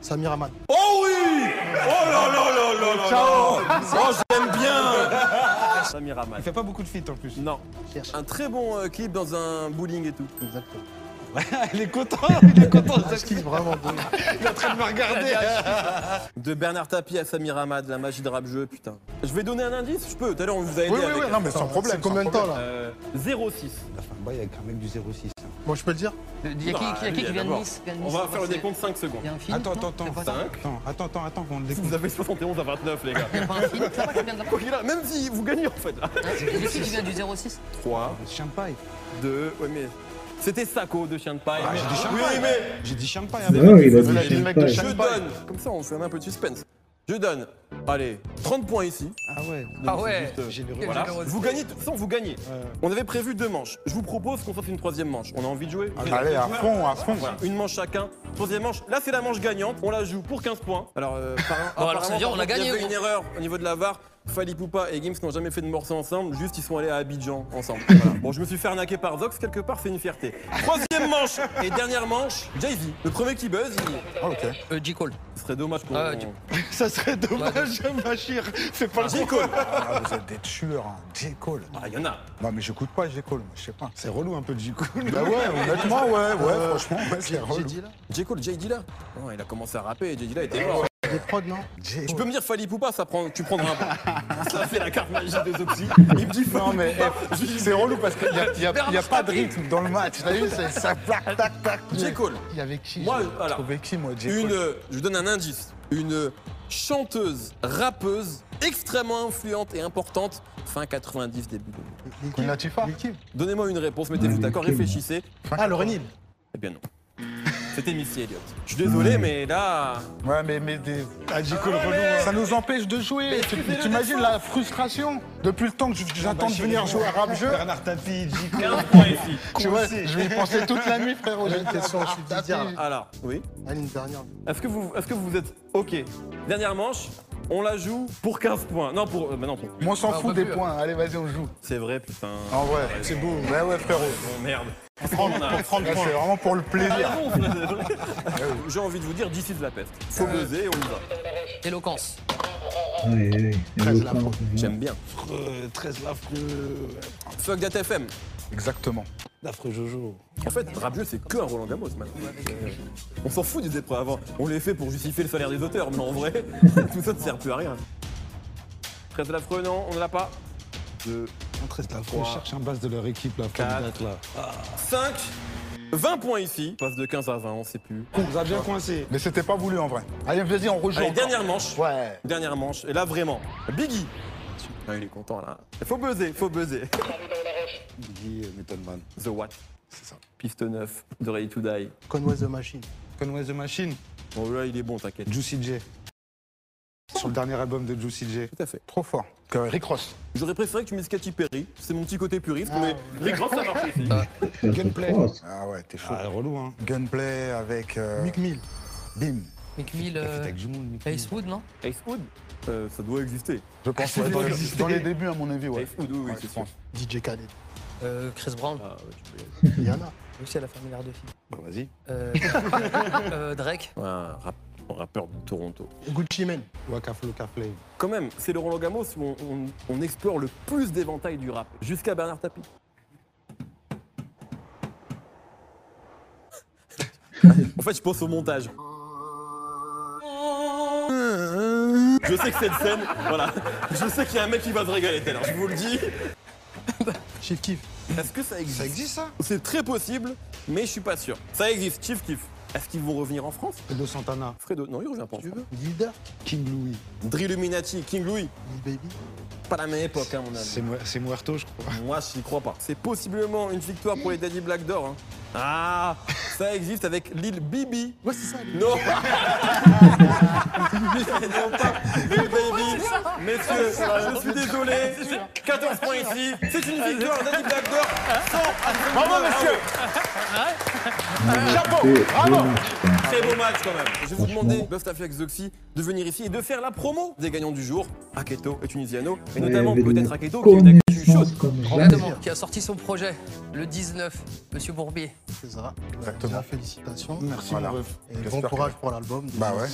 Samir Ahmad. Oh oui Oh là là là là là Ciao Oh, j'aime bien Samir Ahmad. Il fait pas beaucoup de feats en plus. Non. Un très bon euh, clip dans un bowling et tout. Exactement. il est content, il est content. Ah, est vraiment beau. Il est en train de me regarder. De Bernard Tapie à Samir Ahmad, la magie de rap jeu, putain. Je vais donner un indice, je peux. Tout à l'heure, on vous a aidé Oui, oui, avec... oui, non, mais sans problème. C'est combien de temps problème. là Euh, 06. Il a fait un bail avec un mec du 06. Moi, je peux le dire Il y a qui, qui, y a qui lui, qui vient de. Nice vient de On Nice, va c'est faire le décompte 5 secondes. Il y a un film Attends, non attends, C'est attends. ça Cinq. Attends, attends, attends, attends, on le Vous avez 71 à 29, les gars. Il y a pas un film là-bas qui vient de là-bas Quoi qu'il a, même si vous gagnez en fait. Hein, Il y a qui qui vient du 06 3, Chien de paille. 2, ouais, mais. C'était Sako de Chien de Paille. Ah, j'ai dit chien de oui, paille. mais J'ai dit chien de paille. Ah après. ouais, il a Il a dit dit le mec Chien de de je donne. Comme ça, on fait un peu de suspense. Je donne, allez, 30 points ici. Ah ouais. Ah ouais Juste, euh, Voilà. Vous gagnez, de toute façon, vous gagnez. Ouais. On avait prévu deux manches. Je vous propose qu'on fasse une troisième manche. On a envie de jouer Allez, à fond, à fond. Voilà, une manche chacun. Troisième manche. Là, c'est la manche gagnante. On la joue pour 15 points. Alors, euh, par- alors, apparemment, ça veut dire par on a contre, Il y gagné, avait une erreur au niveau de la VAR. Fali Poupa et Gims n'ont jamais fait de morceau ensemble. Juste, ils sont allés à Abidjan ensemble. Voilà. Bon, je me suis fait arnaquer par Zox. Quelque part, c'est une fierté. Troisième manche et dernière manche. Jay-Z. Le premier qui buzz, il... Ah, ok. Euh, J. Cole. ce serait dommage qu'on. Ah, du- Ça serait dommage, Machir. Fais pas le J. Cole. Ah, vous êtes des tueurs, hein. J. Cole. Ah, il y en a. Non, mais j'écoute pas J. Cole, moi, je sais pas. C'est relou un peu de J. Cole. Bah ouais, honnêtement, ouais, ouais, franchement, ouais, c'est relou. dit là J. Cole, Jay Dilla. Non, il a commencé à rapper et Jay Dilla était mort. Des prods, non J. Tu peux me dire Fali Poupa, ça prend, tu prendras un point. ça fait la carte magique de Zoxy. Il me dit Non, mais eh, c'est relou parce qu'il n'y a, y a- il y a pas de rythme dans le match. T'as vu, c'est- ça plaque, tac, tac. J. Cole. Il y avait qui Moi, j'ai voilà. trouvé qui, moi, J. Une, Cole je vous donne un indice. Une chanteuse, rappeuse, extrêmement influente et importante, fin 90, début 2000. Queen Latifah Lil Kim. Donnez-moi une réponse, mettez-vous d'accord, réfléchissez. Ah, Lauren Hill. Eh bien non. C'était Missy Elliott. Je suis désolé, mais là. Ouais, mais, mais des... Ah, J. Cole relou. hein. ça nous empêche de jouer. Tu T'imagines la frustration depuis le temps que j'attends de venir jouer à rap jeu Bernard Tapie, J. Cole. 15 points ici. Tu vois, je vais y penser toute la nuit, frérot. J'ai une question, je suis Didier. Alors, oui. Allez, une dernière. Est-ce que, vous, est-ce que vous êtes OK? Dernière manche, on la joue pour 15 points. Non, pour. euh, bah non, pour. Moi, on s'en Ah, on fout peut des plus, points. Allez, vas-y, on joue. C'est vrai, putain. En vrai. C'est beau. Ouais, ouais, frérot. Bon, merde. Pour 30 points. C'est vraiment pour le plaisir. J'ai envie de vous dire d'ici de la peste. Faut buzzer et on y va. Éloquence. Ouais, Treize éloquent, la ouais. J'aime bien. Euh, 13 l'affreux. Fuck That FM. Exactement. L'affreux Jojo. En fait, jeu, c'est que un Roland Gamos maintenant. Euh, On s'en fout des épreuves avant. On les fait pour justifier le salaire des auteurs, mais en vrai, tout ça ne sert plus à rien. 13 l'affreux, non, on ne l'a pas. 2, 13 l'affreux. Cherche un base de leur équipe là. Quatre. Quatre. là. 5, 20 points ici. Passe de 15 à 20, on sait plus. On vous a bien coincé. Mais c'était pas voulu en vrai. Allez, vas-y, on rejoue. Allez, encore. dernière manche. Ouais. Dernière manche. Et là, vraiment, Biggie. Ah, il est content là. Faut buzzer, faut buzzer. Biggie, euh, Method Man. The What C'est ça. Piste 9 de Ready to Die. Conway the Machine. Conway the Machine. Bon, là, il est bon, t'inquiète. Juicy J. Sur le dernier album de Juicy J. Tout à fait. Trop fort. Que Rick Ross. J'aurais préféré que tu mettes Katy Perry. C'est mon petit côté puriste, Ah, mais Rick Ross, ça marche ici. Faire Gunplay. Ah ouais, t'es chaud. Ah, relou, hein. Gunplay avec euh, Mick Mill. Bim. Mick Mill, euh, avec du monde, Mick Mill. Ace Wood, non? Ace Wood? Euh, Ça doit exister. Je pense ouais, dans, les, dans les débuts, à mon avis, ouais. Oui, je pense. DJ Khaled. euh, Chris Brown. Ah, ouais, tu peux y aller. Rihanna. Aussi, elle a fait un milliard de filles. Bah, vas-y. Euh, euh, Drake. Ouais, un, rap- un rappeur de Toronto. Gucci Mane. Waka Flocka Flame. Quand même, c'est le Roland Gamos où on, on- on explore le plus d'éventail du rap, jusqu'à Bernard Tapie. En fait, je pense au montage. Je sais que cette scène, voilà, je sais qu'il y a un mec qui va se régaler tout à l'heure, je vous le dis. Chief kiff. Est-ce que ça existe? Ça existe ça? C'est très possible, mais je suis pas sûr. Ça existe, Chief Kiff. Est-ce qu'ils vont revenir en France? Fredo Santana. Fredo, non, il revient pas Tu King Louis. Drill Illuminati, King Louis, Lil Baby? Pas la même époque, hein, mon ami. C'est Mu- c'est Muerto, je crois. Moi, je n'y crois pas. C'est possiblement une victoire pour les Daddy Black Door. hein. Ah, ça existe avec Lil Bibi. Ouais, c'est ça. Lil- Non Baby. Messieurs, je suis désolé. 14 points ici. C'est une victoire, Daddy Black Door. Bravo, monsieur Chapeau, bravo. Très beau match quand même. Je vais vous demander, Bustaflex Zoxy, de venir ici et de faire la promo des gagnants du jour, Aketo et Tunisiano. Et notamment peut-être Aketo qui est une actu chaude. Qui a sorti son projet le 19, Monsieur Bourbier. C'est ça. Exactement. Félicitations. Merci, mon. Et bon courage pour l'album. Bah ouais.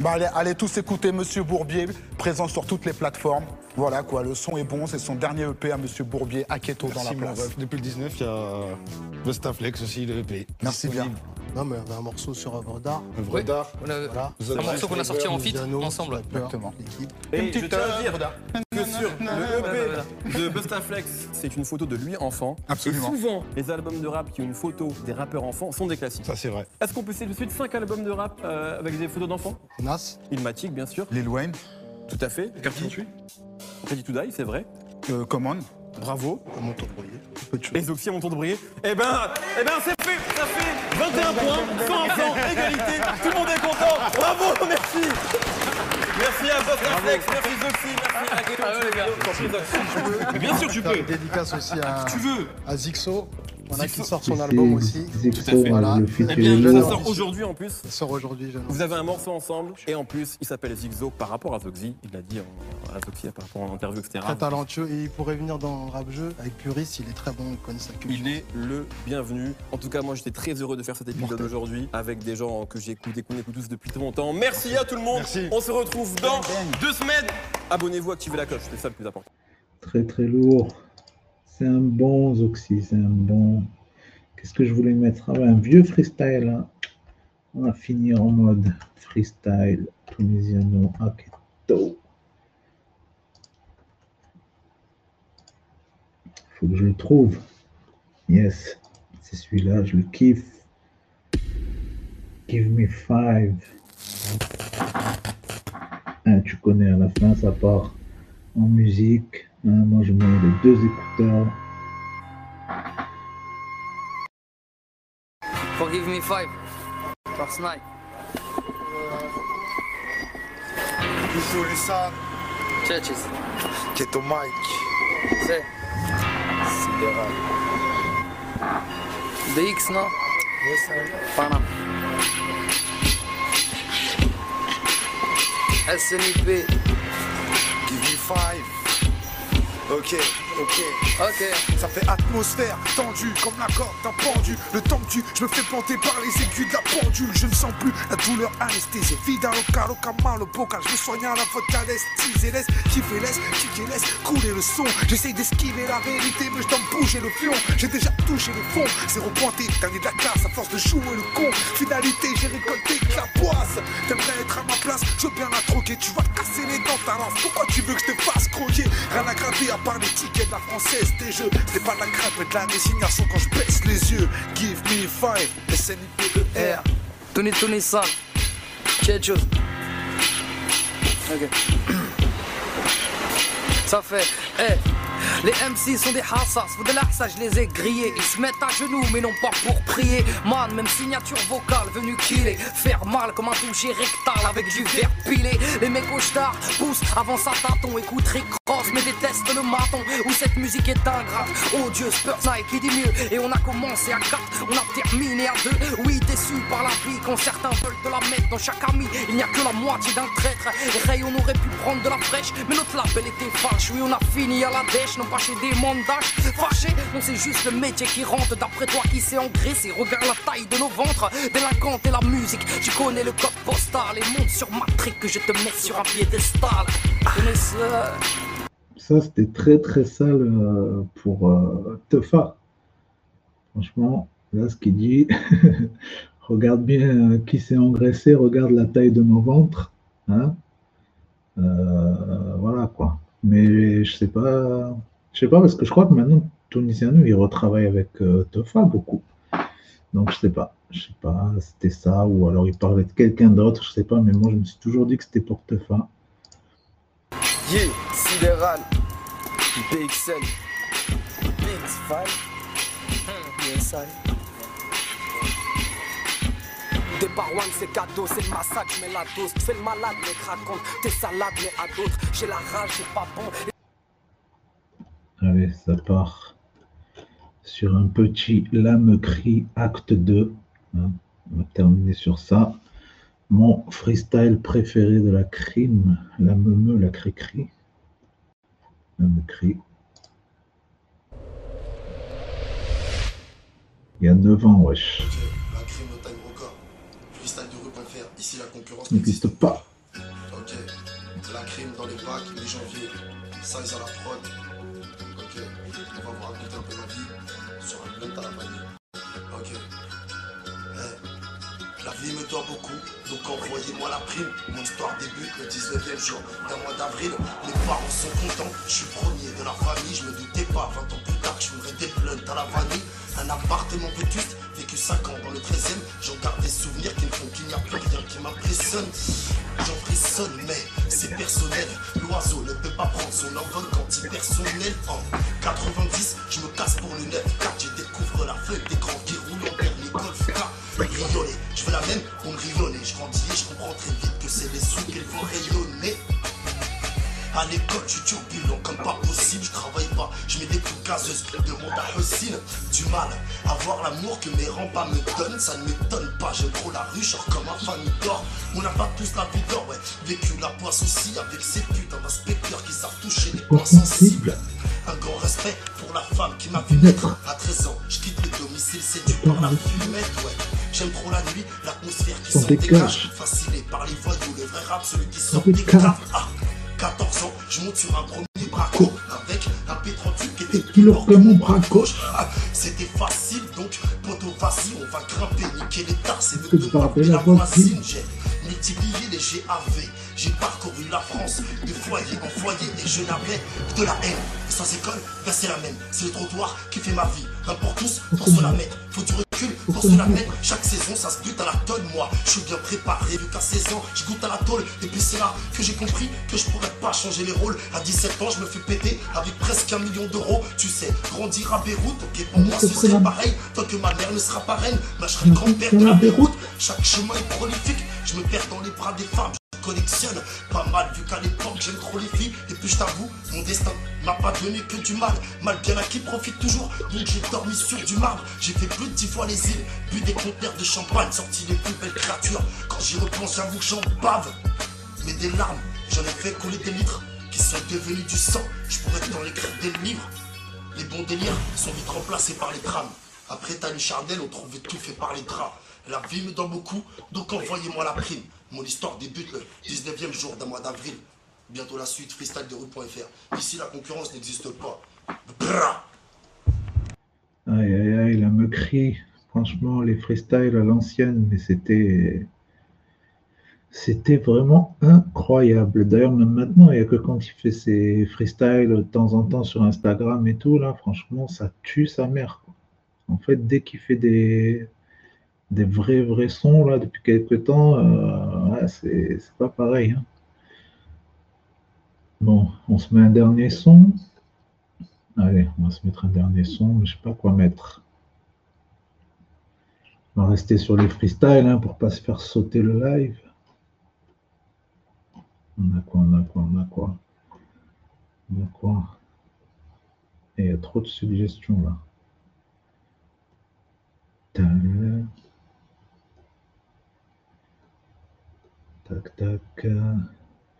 Bah allez, allez tous écouter Monsieur Bourbier, présent sur toutes les plateformes. Voilà quoi, le son est bon, c'est son dernier EP à Monsieur Bourbier, Aketo dans la place. ref. Depuis le 19, il y a Bustaflex aussi, le EP. Merci bien. Non, mais il y avait un morceau sur œuvre d'art. Œuvre Oui. d'art. Voilà. Un morceau qu'on a sorti en feat Piano, ensemble. Exactement. l'équipe. Et je tiens à dire œuvre que sur le EP de Bustaflex, c'est une photo de lui enfant. Absolument. Et souvent, les albums de rap qui ont une photo des rappeurs enfants sont des classiques. Ça, c'est vrai. Est-ce qu'on peut citer de suite 5 albums de rap euh, avec des photos d'enfants? Nas, Ilmatic, bien sûr. Lil Wayne, Tout à fait. Ready to Die, c'est vrai. euh, Common. Bravo. à mon tour de briller. Peu de choses. Et Zoxy à mon tour de briller. Eh ben, eh ben c'est fait, ça fait 21 points, 100 enfants, égalité, tout le monde est content. Bravo, merci. Merci à Bustaflex, merci Zoxy, merci à Keto. Bravo, les gars. Bien sûr, tu peux. une dédicace aussi à, Tu veux. à Zixo. Voilà, qui sort son album aussi. Tout à fait. Voilà. le Eh futur bien, ça lourd. sort aujourd'hui en plus. Il sort aujourd'hui. Vous avez un morceau ensemble et en plus, il s'appelle Zigzo par rapport à Zoxy. Il l'a dit en, à Zoxy par rapport en interview, etc. Très talentueux et il pourrait venir dans Rap Jeu avec Puris, il est très bon, il connaît sa culture. Il est le bienvenu. En tout cas, moi, j'étais très heureux de faire cet épisode aujourd'hui avec des gens que j'écoute et qu'on écoute tous depuis très longtemps. Merci à tout le monde. Merci. On se retrouve dans deux semaines. Abonnez-vous, activez la cloche, c'est ça le plus important. Très très lourd. C'est un bon Zoxy, c'est un bon. Qu'est-ce que je voulais mettre? Ah Un vieux freestyle. hein. On va finir en mode freestyle tunisiano Aketo. Faut que je le trouve. Yes, c'est celui-là, je le kiffe. Give me five. Hein, tu connais à la fin, ça part en musique. Hein, moi, je mets les deux écouteurs. Forgive me five. Last night. Bisous Lusan, Churches. Keto Mike, C'est Sidéral. DX, non Panam. SNIP. Give me five. Ok, ok. Ok. Ça fait atmosphère tendue comme la corde d'un pendu. Le temps que tu, je me fais planter par les aiguilles de la pendule. Je ne sens plus la douleur anesthésiée. Vida loca, loca, mal au bocal. Je me soigne à la vodka, laisse teaser, laisse kiffer, laisse kicker, laisse couler le son. J'essaye d'esquiver la vérité, mais je dois bouger le fion. J'ai déjà touché le fond, zéro pointé, dernier de la classe à force de jouer le con. Finalité, j'ai récolté que la poisse. T'aimerais être à ma place, je veux bien la troquer. Tu vas te casser les dents, ta race. Pourquoi tu veux que je te fasse croquer? Rien à gratter à part les tickets la française des jeux. C'est pas de la crainte, mais de la résignation quand je baisse les yeux. Give me five, SNIP-E-R. Tony Tony Sam. Churches. Ok. Ça fait, eh. Les MC sont des hassas, faut de l'assa, je les ai grillés. Ils se mettent à genoux, mais non pas pour prier. Man, même signature vocale venue killer. Faire mal comme un toucher rectal avec du verre pilé. Les mecs au poussent avant sa tâton. Écoute Rick mais déteste le maton. Où cette musique est ingrate. Oh Dieu, Spurs Nike, qui dit mieux. Et on a commencé à 4, on a terminé à 2. Oui, déçu par la vie, quand certains veulent de la mettre dans chaque ami. Il n'y a que la moitié d'un traître. Et Ray, on aurait pu prendre de la fraîche, mais notre label était fâche. Oui, on a fini à la dèche, pas des on sait juste le métier qui rentre. D'après toi, qui s'est engraissé, regarde la taille de nos ventres. Délinquante et la musique, tu connais le code postal. Et monte sur ma trique que je te mets sur un piédestal. Connaisseur. Ça, c'était très très sale euh, pour euh. Franchement, là, ce qu'il dit, Regarde bien euh, qui s'est engraissé, regarde la taille de mon ventre. Hein Euh, voilà quoi. Mais je sais pas, je sais pas parce que je crois que maintenant Tunisiano il retravaille avec euh, Tofa beaucoup. Donc je sais pas, je sais pas, c'était ça ou alors il parlait de quelqu'un d'autre, je sais pas. Mais moi je me suis toujours dit que c'était pour Tofa. Yeah, sidéral, BXL, BX5, BSI. Départ one, c'est cadeau, c'est le massacre, mets la dose. Fais le malade, mec, raconte tes salades, mais à d'autres. J'ai la rage, c'est pas bon. Allez, ça part sur un petit lame cri acte 2. hein. On va terminer sur ça. Mon freestyle préféré de la crime, la meumeu, la cri-cri. Lame cri. Il y a 9 ans, wesh. La crime time record. Freestyle de rue.fr. Ici la concurrence N'existe pas. Ok. La crime dans les bacs, mi-janvier. Size à la prod. On va raconter un peu ma vie sur un blunt à la vanille. Ok. Eh. La vie me doit beaucoup, donc envoyez-moi la prime. Mon histoire débute le 19e jour d'un mois d'avril. Mes parents sont contents, je suis premier de la famille. Je me doutais pas, 20 ans plus tard, je fumerais des blunts à la vanille. Un appartement vétuste, vécu 5 ans dans le 13e. J'en garde des souvenirs qui me font qu'il n'y a plus rien qui m'impressionne. J'en frissonne, mais c'est personnel. L'oiseau ne peut pas prendre son envol quand il personnel. En 90, je me casse pour le 9-4. Je découvre la feuille d'écran qui roule en dernier Golf je veux la même pour me. Je grandis et je comprends très vite que c'est les sous qu'ils vont rayonner. À l'école, suis turbulent comme pas possible. Je travaille pas, je mets des coups gazeuses de mon Hussein. Du mal à voir l'amour que mes remparts me donnent. Ça ne m'étonne pas, j'aime trop la rue, genre comme un famille d'or. On n'a pas tous la vie d'or, ouais. Vécu la poisse aussi avec ces putains d'inspecteurs qui savent toucher les points sensibles. Un grand respect pour la femme qui m'a vu naître à 13 ans. Je quitte le domicile séduit par la fumette, ouais. J'aime trop la nuit, l'atmosphère qui S'en dégage. Fasciné par les voyous, le vrai rap, celui qui sort des. Ah, 14 ans, je monte sur un premier braco avec un P38 qui était plus lourd que mon bras gauche. Ah, C'était facile donc, poteau facile, on va grimper, niquer les tasses et Que me tu vas rappeler la voisine. J'ai multiplié les GAV, j'ai parcouru la France de foyer en foyer et je n'avais que de la haine. Et sans école, ben c'est la même, c'est le trottoir qui fait ma vie. Un pour tous, pour se la mettre, faut du recul pour se la mettre. Chaque saison, ça se bute à la tonne, moi je suis bien préparé, vu qu'à 16 ans, je goûte à la tôle. Et puis c'est là que j'ai compris que je pourrais pas changer les rôles. À 17 ans, je me fais péter avec presque un million d'euros. Tu sais, grandir à Beyrouth, ok, pour moi ce serait pareil. Tant que ma mère ne sera pas reine, bah, je serai grand-père de la Beyrouth. Chaque chemin est prolifique, je me perds dans les bras des femmes. Collectionne. Pas mal vu qu'à l'époque j'aime trop les filles. Et puis je t'avoue mon destin m'a pas donné que du mal. Mal bien acquis profite toujours donc j'ai dormi sur du marbre. J'ai fait plus de dix fois les îles bu des conteneurs de champagne sorti les plus belles créatures. Quand j'y repense j'avoue que j'en bave. Mais des larmes j'en ai fait couler des litres qui sont devenus du sang. Je pourrais t'en écrire des livres. Les bons délires sont vite remplacés par les drames. Après Tani Chardel, on trouvait tout fait par les draps. La vie me donne beaucoup, donc envoyez-moi la prime. Mon histoire débute le 19e jour d'un mois d'avril. Bientôt la suite, freestyle de rue.fr. Ici, la concurrence n'existe pas. Brrra. Aïe, aïe, aïe, la me crie. Franchement, les freestyles à l'ancienne, mais c'était. C'était vraiment incroyable. D'ailleurs, même maintenant, il n'y a que quand il fait ses freestyles de temps en temps sur Instagram et tout, là, franchement, ça tue sa mère. En fait, dès qu'il fait des, des vrais, vrais sons, là, depuis quelques temps, euh, c'est pas pareil. hein. Bon, on se met un dernier son. Allez, on va se mettre un dernier son, mais je sais pas quoi mettre. On va rester sur les freestyles hein, pour pas se faire sauter le live. On a quoi, on a quoi, on a quoi? On a quoi? Et il y a trop de suggestions là. Tac, tac.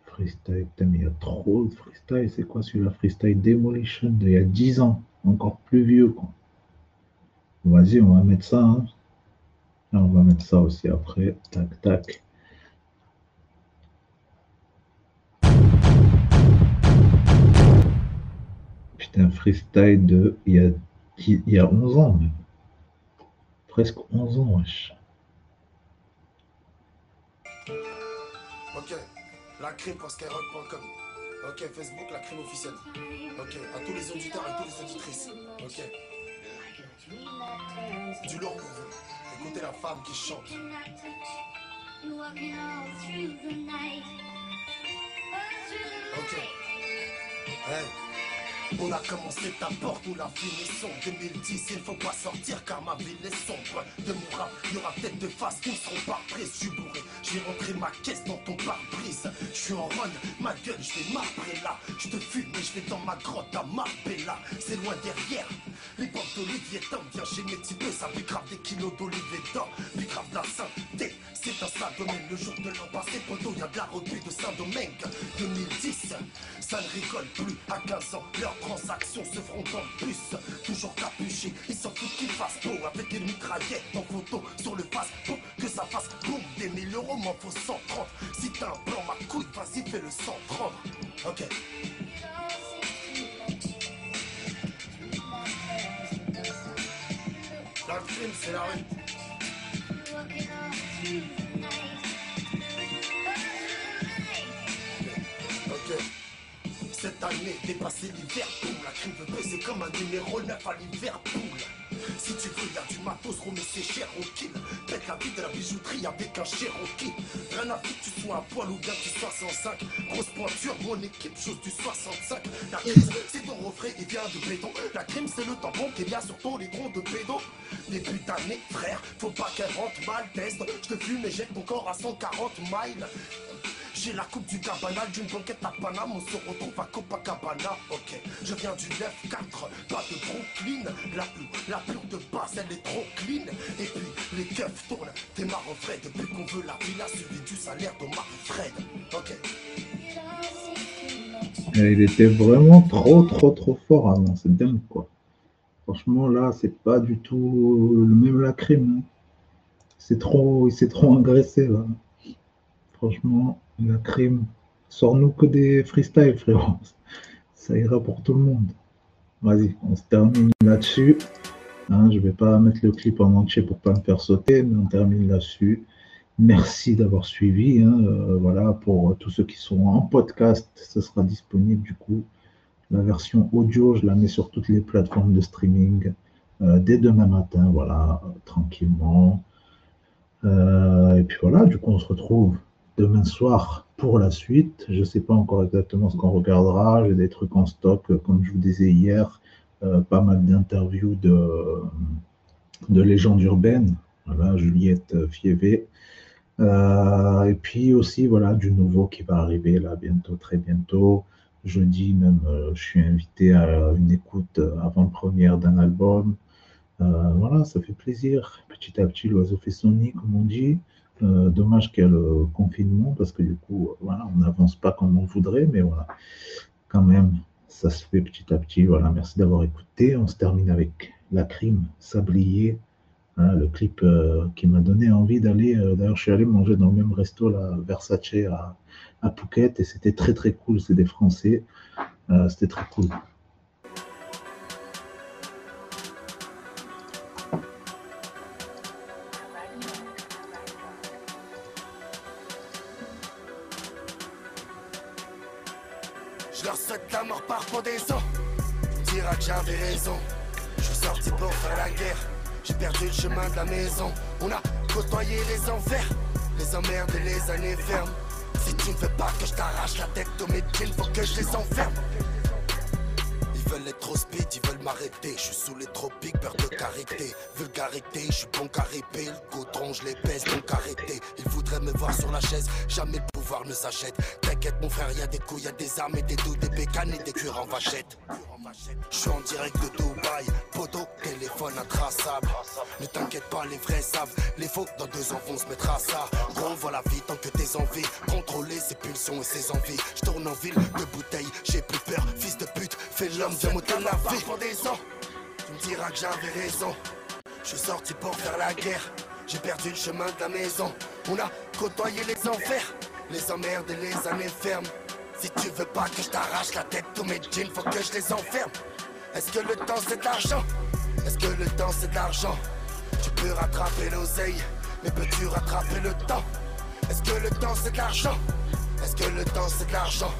Freestyle, putain, mais il y a trop de freestyle. C'est quoi celui-là? Freestyle Demolition d'il y a 10 ans. Encore plus vieux, quoi. Vas-y, on va mettre ça. hein. On va mettre ça aussi après. Tac, tac. Putain, freestyle de il y a, il y a 11 ans, même. Presque 11 ans, wesh. La crime.skyrock.com. Ok, Facebook, la crime officielle. Ok, à tous les auditeurs et toutes les auditrices. Ok. Du lourd pour vous. Écoutez la femme qui chante. Ok. Hey. On a commencé ta porte, nous la finissons 2010, il faut pas sortir car ma ville est sombre. De mon rap, y aura peut-être deux faces qui ne seront pas prises Je bourré, je vais rentrer ma caisse dans ton pare-brise. Je suis en run, ma gueule, je vais m'arbrer là. Je te fume et je vais dans ma grotte à Marbella. C'est loin derrière, les portes d'Olivier Tom Viens chez mes peu, ça fait grave des kilos d'olive et d'or. Puis grave de la synthé, c'est dans sa domaine Le jour de l'an passé, poteau, y a de la rugby de Saint-Domingue. 2010, ça ne rigole plus. À 15 ans Leurs transactions se feront dans le bus. Toujours capuchés, ils s'en foutent qu'ils fassent beau. Avec une mitraillette en photo sur le face Pour que ça fasse boum Des 1000 euros m'en faut 130 Si t'as un plan ma couille, vas-y fais le 130 Ok. La crime c'est la rue Cette année, dépasser l'hiver, boum, la crime veut baiser comme un numéro 9 à Liverpool. Si tu veux, y a du matos, mais c'est cher au kill. Pète la vie de la bijouterie avec un Cherokee. Rien à foutre, tu sois un poil ou bien tu sois 105. Grosse pointure, mon équipe, chose du 65. La crise, c'est ton refrain, il vient de béton. La crime, c'est le tampon qui vient sur ton litron de pédo. Début d'année, frère, faut pas qu'elle rentre mal, test. Je te fume et jette ton corps à 140 miles. J'ai la coupe du cabanal d'une banquette à Paname, on se retrouve à Copacabana, ok. Je viens du 9-4, pas de Brooklyn. La pluie, la pluie de base, elle est trop clean. Et puis les keufs tournent, t'es marre Fred. Depuis qu'on veut la villa, suivi du salaire de Marie Fred, ok. Il était vraiment trop, trop, trop fort avant. C'est dingue, quoi. Franchement, là, c'est pas du tout le même la crime. hein. C'est trop, il s'est trop agressé, là. Franchement, la crime. Sors-nous que des freestyles, frérot. Ça ira pour tout le monde. Vas-y, on se termine là-dessus. Hein, je vais pas mettre le clip en entier pour pas me faire sauter, mais on termine là-dessus. Merci d'avoir suivi. hein, euh, voilà, pour tous ceux qui sont en podcast, ce sera disponible du coup. La version audio, je la mets sur toutes les plateformes de streaming euh, dès demain matin, voilà, euh, tranquillement. Euh, et puis voilà, du coup, on se retrouve demain soir pour la suite. Je ne sais pas encore exactement ce qu'on regardera. J'ai des trucs en stock, comme je vous disais hier, euh, pas mal d'interviews de, de légendes urbaines. Voilà, Juliette Fievé. Euh, et puis aussi, voilà, du nouveau qui va arriver là bientôt, très bientôt. Jeudi même, euh, je suis invité à une écoute avant-première d'un album. Voilà, ça fait plaisir. Petit à petit, l'oiseau fait son comme on dit. Euh, dommage qu'il y ait le confinement parce que du coup, euh, voilà, on n'avance pas comme on voudrait, mais voilà, quand même, ça se fait petit à petit. Voilà, merci d'avoir écouté. On se termine avec La Crime, Sablier, Hein, le clip euh, qui m'a donné envie d'aller. D'ailleurs, je suis allé manger dans le même resto, là, Versace, à, à Phuket, et c'était très très cool. C'est des Français. C'était très cool. On a côtoyé les enfers, les emmerdes et les années fermes. Si tu ne veux pas que je t'arrache la tête de mes jeans, faut que je les enferme. Ils veulent être trop speed, ils veulent m'arrêter. Je suis sous les tropiques, peur de carité. Vulgarité, je suis bon caripé. Le goudron, je les pèse, donc arrêtez. Ils voudraient me voir sur la chaise, jamais le pouvoir ne s'achète. T'inquiète, mon frère, y a des couilles, y a des armes et des dos, des bécanes et des cuirs en vachette. Je suis en direct de Dubaï, poteau, téléphone intraçable. Ne t'inquiète pas, les vrais savent. Les faux, dans deux ans, vont se mettre à ça. Gros, voilà vie tant que tes envies. Contrôler ses pulsions et ses envies. Je tourne en ville de bouteilles, j'ai plus peur. Fils de pute, fais l'homme, viens m'ôter la vie. Pendaison, tu me diras que j'avais raison. Je suis sorti pour faire la guerre. J'ai perdu le chemin de la maison. On a côtoyé les enfers, les emmerdes et les années fermes. Si tu veux pas que je t'arrache la tête, tous mes jeans, faut que je les enferme. Est-ce que le temps c'est de l'argent? Est-ce que le temps c'est de l'argent? Tu peux rattraper l'oseille, mais peux-tu rattraper le temps? Est-ce que le temps c'est de l'argent? Est-ce que le temps c'est de l'argent?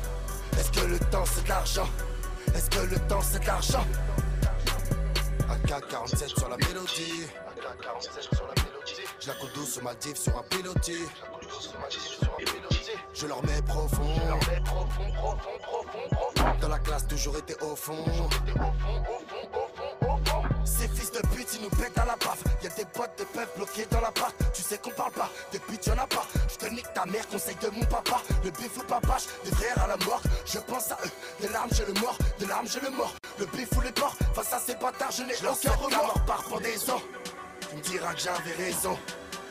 Est-ce que le temps c'est de l'argent? Est-ce que le temps c'est l'argent AK-47 sur la mélodie. AK-47 sur la mélodie. Je la coupe douce sur ma div sur un pilotis. Je leur mets profond. Dans la classe toujours été au fond. Ces fils de pute, ils nous pètent à la baffe. Y'a des boîtes de peuvent bloquées dans la part. Tu sais qu'on parle pas, des putes y'en a pas. Je te nique ta mère, conseil de mon papa. Le bif ou papache, des frères à la mort. Je pense à eux, des larmes, j'ai le mort, des larmes, j'ai le mort. Le bif ou les porcs, face à ces bâtards, je n'ai aucun remords. par pendaison. Tu me diras que j'avais raison.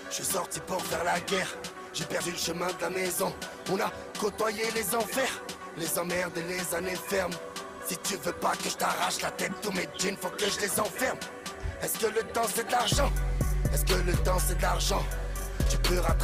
Je suis sorti pour faire la guerre. J'ai perdu le chemin de la maison. On a côtoyé les enfers, les emmerdes et les années fermes. Si tu veux pas que je t'arrache la tête, tous mes jeans, faut que je les enferme. Est-ce que le temps c'est de l'argent? Est-ce que le temps c'est de l'argent? Tu peux rattraper